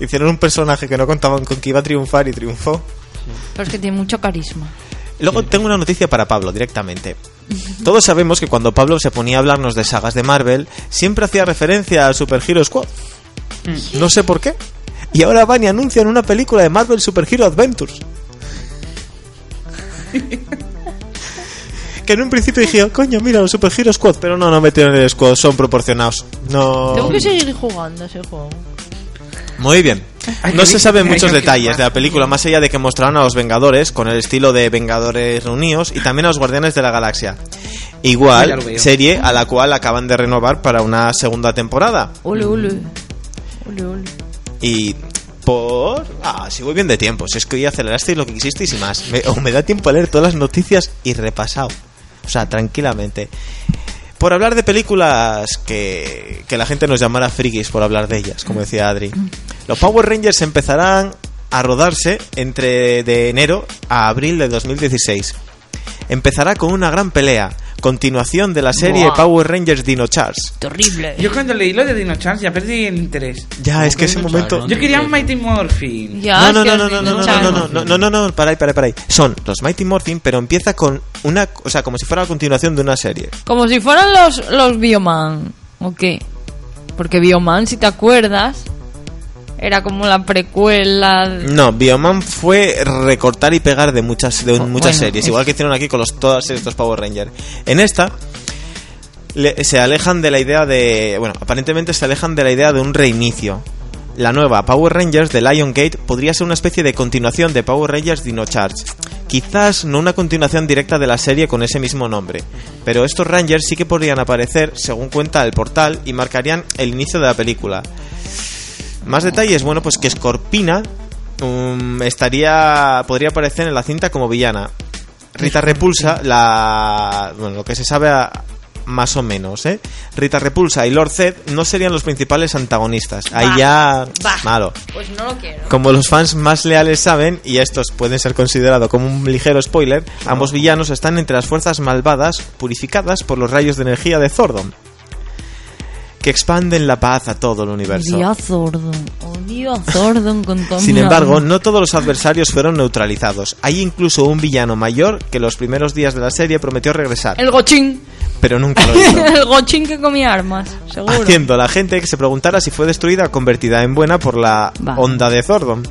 Hicieron un personaje que no contaban con que iba a triunfar y triunfó. Pero es que tiene mucho carisma. Luego tengo una noticia para Pablo directamente. Todos sabemos que cuando Pablo se ponía a hablarnos de sagas de Marvel, siempre hacía referencia a Super Hero Squad. No sé por qué. Y ahora van y anuncian una película de Marvel Super Hero Adventures. que en un principio dije, coño, mira los Super Hero Squad, pero no, no metieron el Squad, son proporcionados. No. Tengo que seguir jugando ese juego. Muy bien. No se saben muchos detalles de la película, más allá de que mostraron a los Vengadores con el estilo de Vengadores Reunidos y también a los Guardianes de la Galaxia. Igual, serie a la cual acaban de renovar para una segunda temporada. Ule, ule. Ule, ule. Y por... Ah, si voy bien de tiempo. Si es que hoy acelerasteis lo que quisisteis y más. Me, o me da tiempo a leer todas las noticias y repasado. O sea, tranquilamente. Por hablar de películas que, que la gente nos llamara frikis por hablar de ellas, como decía Adri. Los Power Rangers empezarán a rodarse entre de enero a abril de 2016. Empezará con una gran pelea, continuación de la serie Buah. Power Rangers Dino Charge. Terrible. Yo cuando leí lo de Dino Charge ya perdí el interés. Ya, es que ese Dino momento... Yo quería un Mighty Morphin. Ya, no, no, no, no, no, no, no, no, no, no, no, no, no, para ahí, para ahí, para ahí. Son los Mighty Morphin, pero empieza con una, o sea, como si fuera la continuación de una serie. Como si fueran los, los Bioman. ¿O qué? Porque Bioman, si te acuerdas, era como la precuela. No, Bioman fue recortar y pegar de muchas de muchas bueno, series, es- igual que hicieron aquí con los todas estos Power Rangers. En esta le- se alejan de la idea de, bueno, aparentemente se alejan de la idea de un reinicio. La nueva Power Rangers de Lion Gate podría ser una especie de continuación de Power Rangers Dino Charge. Quizás no una continuación directa de la serie con ese mismo nombre, pero estos Rangers sí que podrían aparecer, según cuenta el portal, y marcarían el inicio de la película. Más detalles, bueno, pues que Scorpina um, estaría podría aparecer en la cinta como villana. Rita Repulsa, la bueno, lo que se sabe a- más o menos, ¿eh? Rita Repulsa y Lord Zed no serían los principales antagonistas. Ahí Bah. ya Bah. malo. Pues no lo quiero. Como los fans más leales saben, y estos pueden ser considerados como un ligero spoiler, ambos villanos están entre las fuerzas malvadas purificadas por los rayos de energía de Zordon, que expanden la paz a todo el universo. Odio a Zordon. Odio a Zordon con todo Sin embargo, no todos los adversarios fueron neutralizados. Hay incluso un villano mayor que los primeros días de la serie prometió regresar, El gochín. pero nunca lo hizo. el gochín que comía armas, seguro. Haciendo a la gente que se preguntara si fue destruida o convertida en buena por la Va. onda de Zordon.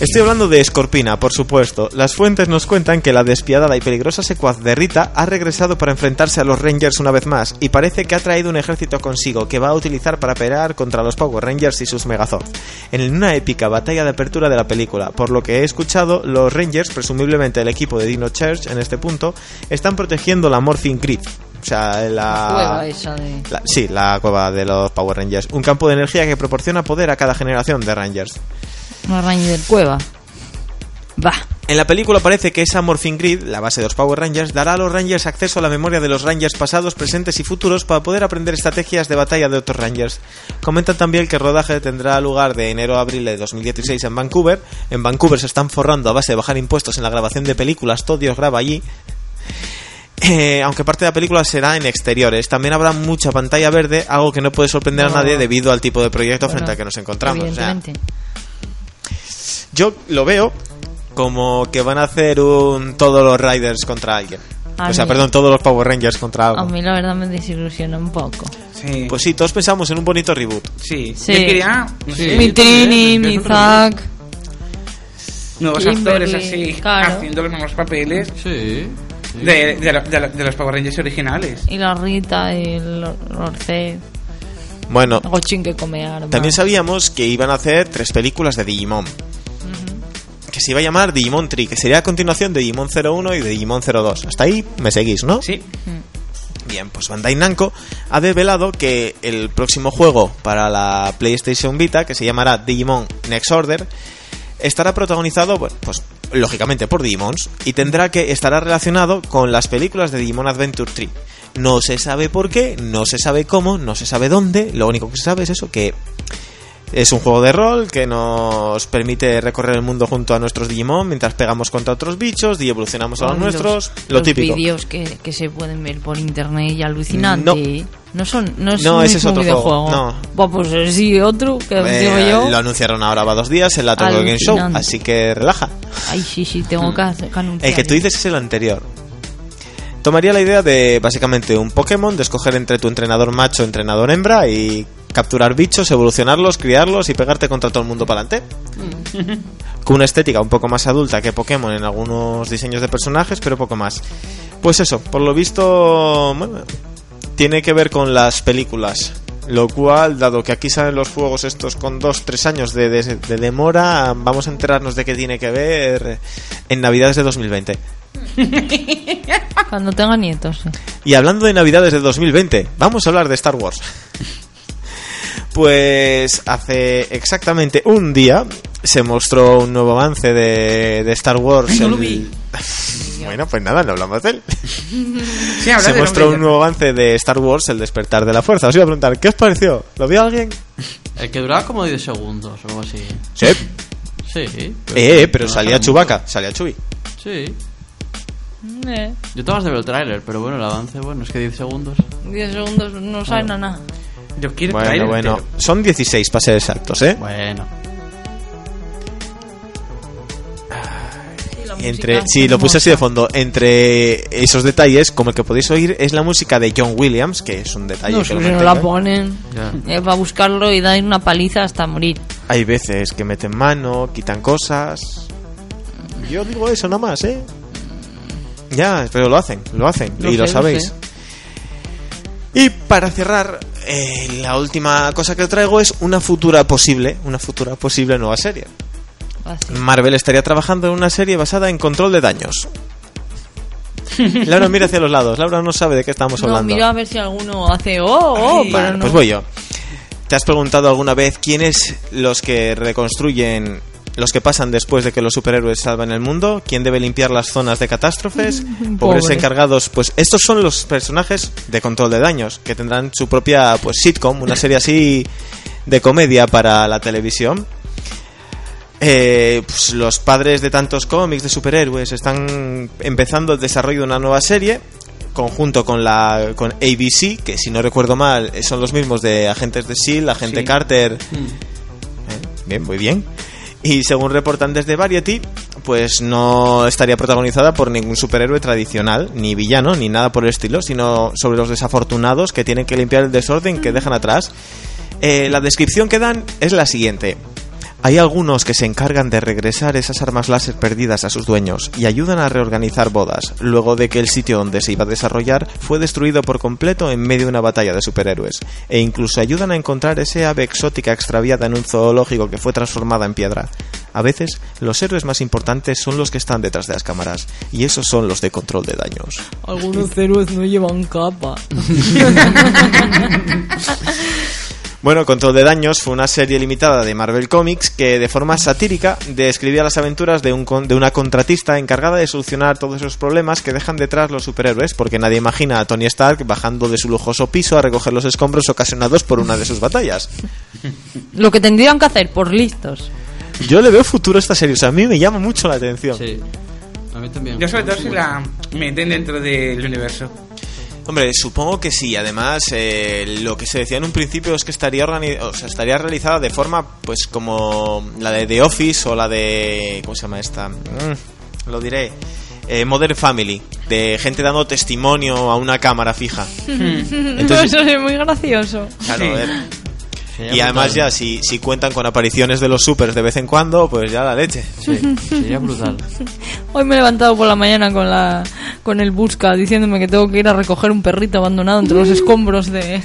Estoy hablando de Scorpina, por supuesto. Las fuentes nos cuentan que la despiadada y peligrosa secuaz de Rita ha regresado para enfrentarse a los Rangers una vez más y parece que ha traído un ejército consigo que va a utilizar para pelear contra los Power Rangers y sus Megazords en una épica batalla de apertura de la película. Por lo que he escuchado, los Rangers, presumiblemente el equipo de Dino Church en este punto, están protegiendo la Morphine Grid. O sea, la... Cueva esa de... La- sí, la cueva de los Power Rangers. Un campo de energía que proporciona poder a cada generación de Rangers. Ranger cueva. Va. En la película parece que esa Morphing Grid, la base de los Power Rangers, dará a los Rangers acceso a la memoria de los Rangers pasados, presentes y futuros para poder aprender estrategias de batalla de otros Rangers. Comentan también que el rodaje tendrá lugar de enero a abril de 2016 en Vancouver. En Vancouver se están forrando a base de bajar impuestos en la grabación de películas, todo Dios graba allí. Eh, aunque parte de la película será en exteriores, también habrá mucha pantalla verde, algo que no puede sorprender a nadie debido al tipo de proyecto Bueno, frente al que nos encontramos. O sea. Yo lo veo como que van a hacer un todos los Riders contra alguien. A o sea, mí- perdón, todos los Power Rangers contra A algo. mí la verdad me desilusiona un poco. Sí. Pues sí, todos pensamos en un bonito reboot. sí. Sí. Yo quería no Sí. sé, mi Trini, mi Zack. nuevos Kimberly, actores así claro. haciendo los mismos papeles Sí. sí. de, de, de la- de los Power Rangers originales. Y la Rita y el Orce. Bueno, Gochín que come armas. también sabíamos que iban a hacer tres películas de Digimon. Que se iba a llamar Digimon Tree, que sería a continuación de Digimon 01 y de Digimon 02. Hasta ahí me seguís, ¿no? Sí. Bien, pues Bandai Namco ha develado que el próximo juego para la PlayStation Vita, que se llamará Digimon Next Order, estará protagonizado, pues lógicamente por Digimons y tendrá que estará relacionado con las películas de Digimon Adventure 3. No se sabe por qué, no se sabe cómo, no se sabe dónde, lo único que se sabe es eso que es un juego de rol que nos permite recorrer el mundo junto a nuestros Digimon mientras pegamos contra otros bichos y evolucionamos a los nuestros, lo los típico. vídeos que, que se pueden ver por internet y alucinante. No, son, no es No, ese es otro juego, no. Pues eh, sí, otro, que Eh, yo. Lo anunciaron ahora va dos días en la Tokyo Game Show, así que relaja. Ay, sí, sí, tengo que anunciar. El que tú dices es el anterior. Tomaría la idea de básicamente un Pokémon, de escoger entre tu entrenador macho, entrenador hembra y capturar bichos, evolucionarlos, criarlos y pegarte contra todo el mundo para adelante. Con una estética un poco más adulta que Pokémon en algunos diseños de personajes, pero poco más. Pues eso, por lo visto, bueno, tiene que ver con las películas. Lo cual, dado que aquí salen los juegos estos con 2-3 años de, de- de demora, vamos a enterarnos de qué tiene que ver en Navidades de 2020. Cuando tenga nietos. Y hablando de Navidades de 2020, vamos a hablar de Star Wars. Pues hace exactamente un día se mostró un nuevo avance de, de Star Wars. Ay, no lo el- vi. bueno, pues nada, no hablamos de él. Sí, se del mostró un nuevo avance de Star Wars, El despertar de la fuerza. Os iba a preguntar, ¿qué os pareció? ¿Lo vio alguien? El que duraba como 10 segundos o algo así. Sí. Sí. Eh, pero no salía Chubaca, salía Chubi. mucho. Sí. Eh, Yo tengo más de ver el tráiler, pero bueno, el avance, bueno, es que 10 segundos. 10 segundos no saben a nada. Yo quiero Bueno, bueno. Son 16 para ser exactos, ¿eh? Bueno. Entre, sí, lo puse así de fondo. Entre esos detalles, como el que podéis oír, es la música de John Williams, que es un detalle No, que si lo no la ponen. Eh, va a buscarlo y dar una paliza hasta morir. Hay veces que meten mano, quitan cosas. Yo digo eso nada más, ¿eh? Ya, pero lo hacen, lo hacen, Lo y lo sé, lo sabéis. Y para cerrar, eh, la última cosa que traigo es una futura posible, una futura posible nueva serie. Así. Marvel estaría trabajando en una serie basada en control de daños. Laura mira hacia los lados. Laura no sabe de qué estamos No, hablando. miro a ver si alguno hace oh, oh, Ay, pero Vale, no. Pues voy yo. ¿Te has preguntado alguna vez quiénes los que reconstruyen, los que pasan después de que los superhéroes salvan el mundo? ¿Quién debe limpiar las zonas de catástrofes? Pobres Pobre. encargados. Pues estos son los personajes de control de daños, que tendrán su propia pues sitcom, una serie así de comedia para la televisión. Eh, pues los padres de tantos cómics de superhéroes están empezando el desarrollo de una nueva serie conjunto con la con ABC que si no recuerdo mal son los mismos de agentes de Shield agente Sí. Carter Mm. Eh, bien muy bien y según reportan desde Variety pues no estaría protagonizada por ningún superhéroe tradicional ni villano ni nada por el estilo sino sobre los desafortunados que tienen que limpiar el desorden que dejan atrás. Eh, la descripción que dan es la siguiente hay algunos que se encargan de regresar esas armas láser perdidas a sus dueños y ayudan a reorganizar bodas, luego de que el sitio donde se iba a desarrollar fue destruido por completo en medio de una batalla de superhéroes, e incluso ayudan a encontrar ese ave exótica extraviada en un zoológico que fue transformada en piedra. A veces, los héroes más importantes son los que están detrás de las cámaras, y esos son los de control de daños. Algunos héroes no llevan capa. Bueno, Control de Daños fue una serie limitada de Marvel Comics que de forma satírica describía las aventuras de, un con- de una contratista encargada de solucionar todos esos problemas que dejan detrás los superhéroes, porque nadie imagina a Tony Stark bajando de su lujoso piso a recoger los escombros ocasionados por una de sus batallas. Lo que tendrían que hacer, por listos. Yo le veo futuro a esta serie, o sea, a mí me llama mucho la atención. Sí. A mí también. Yo sobre todo si la meten dentro del universo. Hombre, supongo que sí. Además, eh, lo que se decía en un principio es que estaría, o sea, estaría realizada de forma, pues, como la de The Office o la de. ¿Cómo se llama esta? Mm, lo diré. Eh, Modern Family, de gente dando testimonio a una cámara fija. Entonces- Eso es muy gracioso. Claro, Sí. Sería Y además brutal. ya, si, si cuentan con apariciones de los supers de vez en cuando, pues ya la leche. Sí, sería brutal. Hoy me he levantado por la mañana con la con el busca diciéndome que tengo que ir a recoger un perrito abandonado entre los escombros de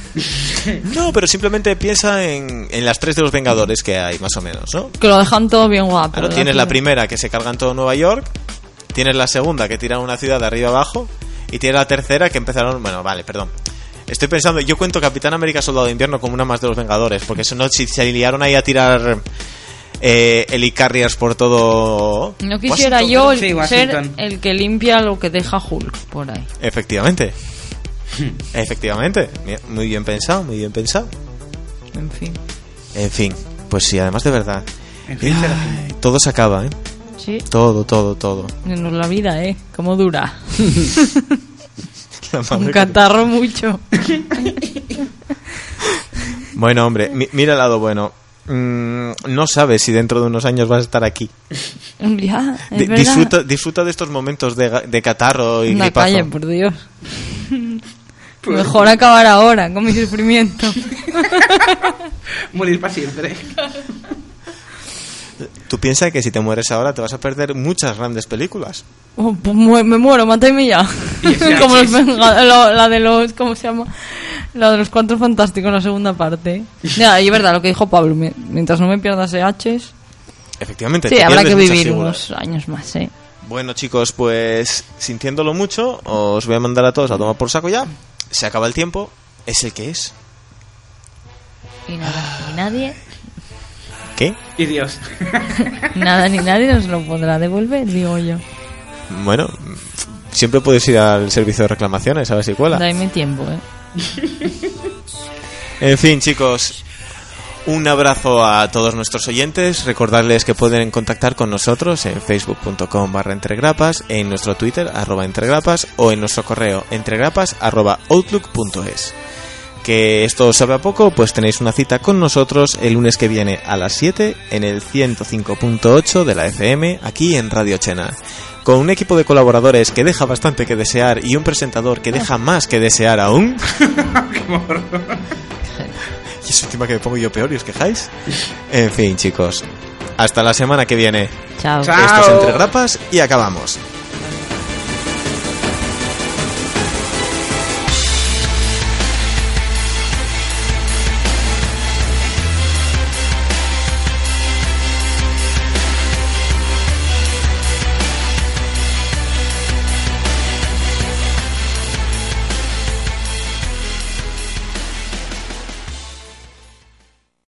No, pero simplemente piensa en, en las tres de los Vengadores que hay, más o menos, ¿no? que lo dejan todo bien guapo. Claro, tienes la primera que se cargan todo Nueva York, tienes la segunda que tiran una ciudad de arriba abajo y tienes la tercera que empezaron, bueno, vale, perdón. Estoy pensando, yo cuento Capitán América Soldado de Invierno como una más de los Vengadores, porque si no, si se liaron ahí a tirar eh, helicarriers por todo... No quisiera Washington. yo Sí, ser el que limpia lo que deja Hulk por ahí. Efectivamente. Efectivamente. Mira, Muy bien pensado, muy bien pensado. En fin. En fin, pues sí, además de verdad. En fin, Ay, todo se acaba, ¿eh? Sí. Todo, todo, todo. Menos la vida, ¿eh? ¿Cómo dura? La madre Un que- catarro mucho. Bueno, hombre, mi- mira el lado bueno. Mm, no sabes si dentro de unos años vas a estar aquí. Ya, es disfruta, disfruta de estos momentos de, de catarro y Una gripazo. calle, por Dios. Mejor acabar ahora con mi sufrimiento. morir para siempre. Tú piensas que si te mueres ahora te vas a perder muchas grandes películas. Oh, pues me muero, mátame ya. Y Como los lo- la de los, ¿cómo se llama? La de los cuatro fantásticos, la segunda parte. Ya, y es verdad lo que dijo Pablo, me- mientras no me pierdas H's. Efectivamente. Sí, te habrá que vivir unos años más, ¿eh? Bueno, chicos, pues sintiéndolo mucho, os voy a mandar a todos a tomar por saco ya. Se acaba el tiempo, es el que es. Y nada, ni nadie, ¿Qué? Y Dios. nada ni nadie nos lo podrá devolver, digo yo. Bueno, siempre puedes ir al servicio de reclamaciones a ver si cuela. Dame tiempo, ¿eh? En fin, chicos, un abrazo a todos nuestros oyentes. Recordarles que pueden contactar con nosotros en facebook.com barra entregrapas, en nuestro Twitter arroba entregrapas o en nuestro correo entregrapas arroba outlook.es. Que esto os sabe a poco, pues tenéis una cita con nosotros el lunes que viene a las 7 en el 105.8 de la FM aquí en Radio Chena. Con un equipo de colaboradores que deja bastante que desear y un presentador que deja más que desear aún. Y es última que me pongo yo peor y os quejáis. En fin, chicos. Hasta la semana que viene. Chao. Esto es Entre Grapas y acabamos.